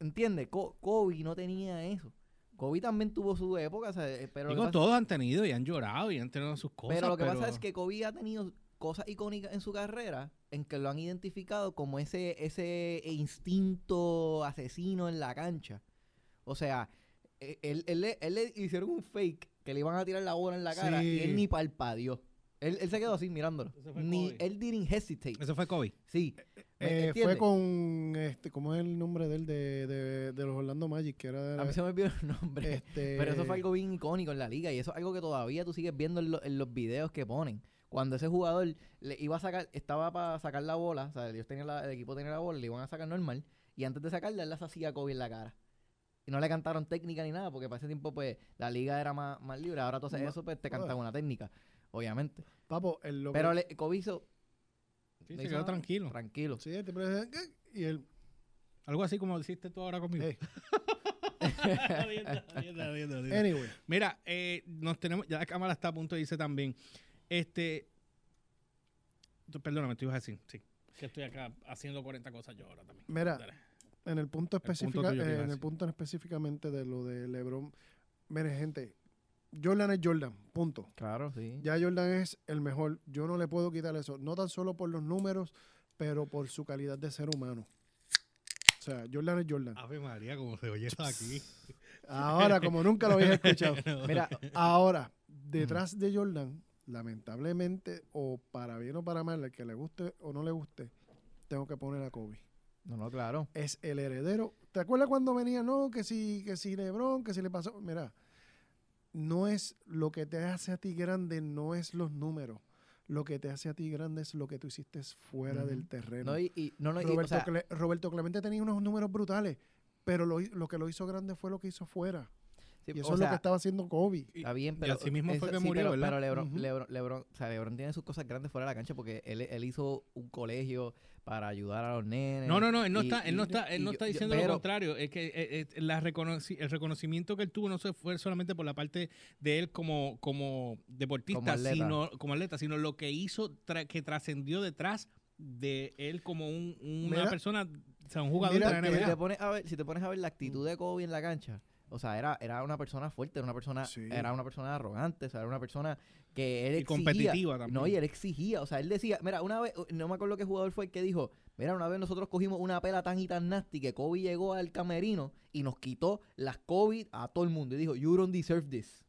¿entiendes? Co- Kobe no tenía eso. Kobe también tuvo su época, o sea, eh, pero, Digo, pasa- todos han tenido y han llorado y han tenido sus cosas. pero lo que pasa es que Kobe ha tenido cosas icónicas en su carrera en que lo han identificado como ese, ese instinto asesino en la cancha. O sea, eh, él, él le- él le hicieron un fake que le iban a tirar la bola en la cara y él ni palpadeó. Él, él se quedó así mirándolo. Ni, él didn't hesitate. Eso fue Kobe. Sí. ¿Me Eh, fue con, este, ¿cómo es el nombre de él? De, de, de los Orlando Magic, que era de A mí se me olvidó el nombre. este, Pero eso fue algo bien icónico en la liga y eso es algo que todavía tú sigues viendo en, lo- en los videos que ponen. Cuando ese jugador le iba a sacar, estaba para sacar la bola, o sea, ellos tenían la- el equipo tenía la bola, le iban a sacar normal y antes de sacarla él las hacía Kobe en la cara. Y no le cantaron técnica ni nada porque para ese tiempo pues la liga era más, más libre. Ahora tú haces eso pues te cantan una técnica, obviamente. Papo, el lo Pero le- Kobe hizo... Sí, se hizo quedó tranquilo. Tranquilo. Sí, "¿Qué?", y él, Algo así como hiciste tú ahora conmigo. Hey. Anyway, Mira, eh, nos tenemos, ya la cámara está a punto de irse también. Este, perdóname, te ibas a decir, sí, que estoy acá haciendo 40 cosas yo ahora también. Mira, Dale. en el punto que eh, en el punto específicamente de lo de LeBron, miren gente, Jordan es Jordan, punto. Claro, sí. Ya Jordan es el mejor. Yo no le puedo quitar eso. No tan solo por los números, pero por su calidad de ser humano. O sea, Jordan es Jordan. Ave María, como se oye eso aquí. Ahora, como nunca lo había escuchado. Mira, Ahora, detrás de Jordan, lamentablemente, o para bien o para mal, el que le guste o no le guste, tengo que poner a Kobe. no, no, claro. Es el heredero. ¿Te acuerdas cuando venía, no, que si, que si Lebron, que si le pasó? Mira, no es lo que te hace a ti grande, no es los números. Lo que te hace a ti grande es lo que tú hiciste fuera del terreno. No, y, y- no, no, y, o Roberto, sea, Cle- Roberto Clemente tenía unos números brutales, pero lo, lo que lo hizo grande fue lo que hizo fuera. Sí, Y eso o es lo que estaba haciendo Kobe. Está bien, Y pero. así mismo fue eso- que sí, murió, pero, ¿verdad? Pero Lebron. Lebron, Lebron- o sea, Lebron tiene sus cosas grandes fuera de la cancha porque él, él hizo un colegio para ayudar a los nenes. No, no, no, él no y- está, él no y- está, él y no yo- está yo- diciendo pero- lo contrario. Es que eh, eh, la reconoci- el reconocimiento que él tuvo no se fue solamente por la parte de él como, como deportista, Como atleta. sino como atleta, sino lo que hizo tra- que trascendió detrás de él como un, una Mira, persona, o sea, un jugador mira de la Si te, NBA. pones a ver, si te pones a ver la actitud de Kobe en la cancha, o sea, era, era una persona fuerte, era una persona, Sí. era una persona arrogante, o sea, era una persona que él Y exigía. competitiva también. No, y él exigía, o sea, él decía, mira, una vez, no me acuerdo qué jugador fue el que dijo, mira, una vez nosotros cogimos una pela tan y tan nasty que Kobe llegó al camerino y nos quitó las COVID a todo el mundo y dijo, you don't deserve this.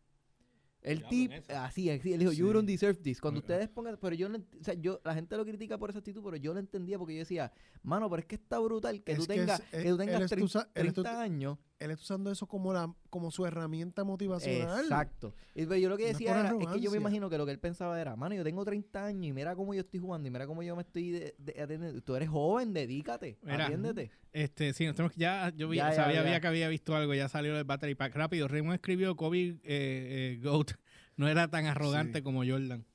El tip, así, así, él dijo, you don't deserve this. Cuando ustedes pongan, pero yo no, o sea, yo, la gente lo critica por esa actitud, pero yo lo entendía porque yo decía, mano, pero es que está brutal que Es tú que tengas, es- que, tú tengas él es tu 30, sa- él es tu- 30 años. Él está usando eso como, la, como su herramienta motivacional. Exacto. Y, pero yo lo que decía era, es que yo me imagino que lo que él pensaba era, mano, yo tengo 30 años y mira cómo yo estoy jugando y mira cómo yo me estoy de-. Tú eres joven, dedícate, Mira, atiéndete. Este, sí, nos tenemos que- ya, yo vi- Ya, ya, sabía ya. había que había visto algo, ya salió el battery pack rápido. Raymond escribió Kobe eh, eh, Goat no era tan arrogante Sí. como Jordan.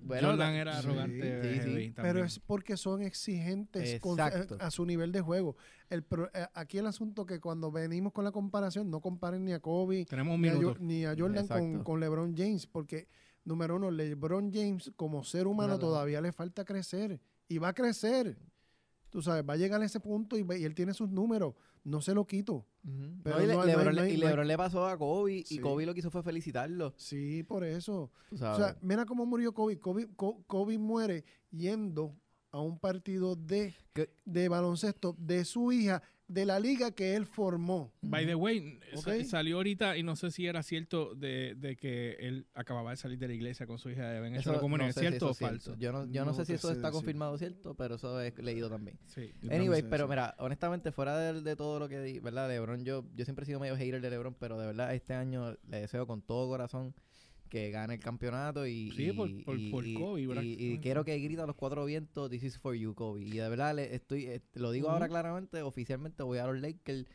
Bueno, Jordan era sí, arrogante. sí, sí. heavy Pero es porque son exigentes con a su nivel de juego. El, eh, aquí el asunto que cuando venimos con la comparación, no comparen ni a Kobe Tenemos un ni a, ni Jordan con, LeBron James, porque número uno, LeBron James como ser humano No, no. todavía le falta crecer y va a crecer. tú sabes, va a llegar a ese punto y él tiene sus números. No se lo quito. Ujú. Pero No, y le- no hay- no hay- Lebron, le- hay- y no hay- Lebron le pasó a Kobe Sí. y Kobe lo que hizo fue felicitarlo. Sí, por eso. O sea, mira cómo murió Kobe. Kobe, Kobe muere yendo a un partido de, ¿Qué? de baloncesto de su hija, de la liga que él formó. By the way, salió ahorita y no sé si era cierto de, de que él acababa de salir de la iglesia con su hija. Habían hecho Eso no ¿Es si cierto eso o cierto. falso? Yo no, yo no, No sé si eso sé está decir. confirmado cierto, pero eso he leído también. Sí. Anyway, sé pero eso. mira, honestamente, fuera de, de todo lo que di, ¿verdad? LeBron, yo, yo siempre he sido medio hater de LeBron, pero de verdad este año le deseo con todo corazón que gane el campeonato y, Sí, y, por- por- y- por y- Kobe, y- quiero que grita a los cuatro vientos, this is for you, Kobe. Y de verdad, le estoy, eh, lo digo ahora claramente, oficialmente voy a los Lakers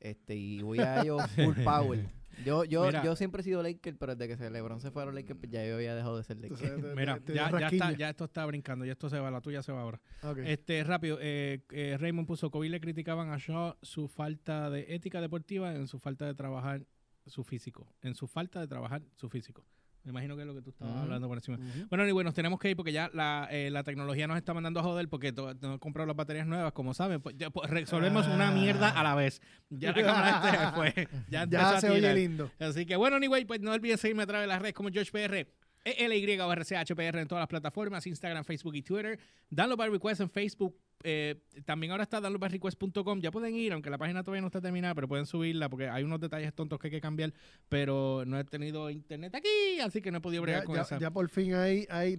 este, y voy a ellos full power. Yo, yo, Mira. yo siempre he sido Laker, pero desde que se LeBron se fue a los Lakers, pues ya yo había dejado de ser Tú Laker. sabes, te- Mira, te- te ya, ya, está, ya esto está brincando, ya esto se va, la tuya se va ahora. Este, rápido, eh, eh, Raymond puso, Kobe le criticaban a Shaw su falta de ética deportiva en su falta de trabajar su físico, en su falta de trabajar su físico. Me imagino que es lo que tú estabas hablando por encima. Bueno, y bueno, nos tenemos que ir porque ya la, eh, la tecnología nos está mandando a joder porque no he comprado las baterías nuevas, como saben. Pues, ya, pues, resolvemos una mierda a la vez. Ya la cámara este fue, ya, Ya a se oye lindo. Así que bueno, anyway, pues no olviden seguirme a través de las redes como GeorgePR, ELY o RCHPR en todas las plataformas, Instagram, Facebook y Twitter. Download by Request en Facebook. Eh, también ahora está downloadbyrequest.com. Ya pueden ir, aunque la página todavía no está terminada, pero pueden subirla porque hay unos detalles tontos que hay que cambiar. Pero no he tenido internet aquí, así que no he podido bregar Ya, con ya- esa. ya por fin hay, hay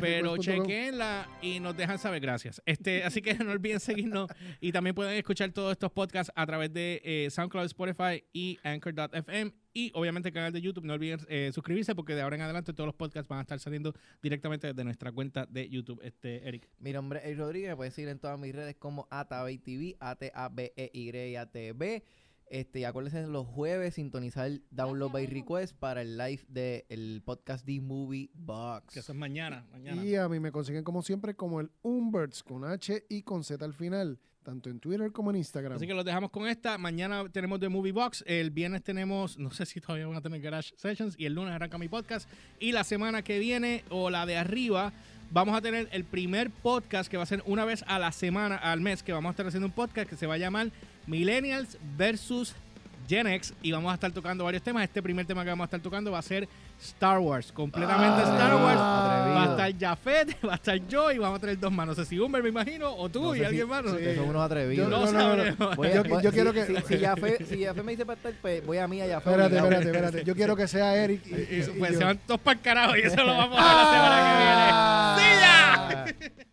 Pero chequenla y nos dejan saber, gracias. Este, así que no olviden seguirnos y también pueden escuchar todos estos podcasts a través de eh, SoundCloud, Spotify y Anchor.fm y obviamente el canal de YouTube. No olviden eh, suscribirse porque de ahora en adelante todos los podcasts van a estar saliendo directamente desde nuestra cuenta de YouTube. Este, Eric. Mi nombre es Eric Rodríguez, me pueden seguir en todas mis redes como ATABEY TV, A-T-A-B-E-Y-A-T-B. Este, y acuérdense los jueves sintonizar Download by Request para el live del podcast The Movie Box. Que eso es mañana. mañana. Y a mí me consiguen como siempre como el Umberts con H y con Z al final, tanto en Twitter como en Instagram. Así que los dejamos con esta. Mañana tenemos The Movie Box. El viernes tenemos, no sé si todavía van a tener Garage Sessions. Y el lunes arranca mi podcast. Y la semana que viene, o la de arriba, vamos a tener el primer podcast que va a ser una vez a la semana, al mes, que vamos a estar haciendo un podcast que se va a llamar Millennials versus Gen X. Y vamos a estar tocando varios temas. Este primer tema que vamos a estar tocando va a ser Star Wars. Completamente Ah, Star Wars. atrevido. Va a estar Jafet, va a estar yo y vamos a tener dos manos. No sé si Humber, me imagino, o tú No y alguien si- más. no sí. sé. Que son unos atrevidos. Yo- No no, no, no, no. sabremos. Voy a- Yo- voy- yo si- quiero que- Si, si, Jafé me dice para estar, pues voy a mí a Jafé. Espérate, espérate, espérate. Yo quiero que sea Eric. y- Y- y- y pues se van todos para el carajo y eso lo vamos a ver la semana que viene.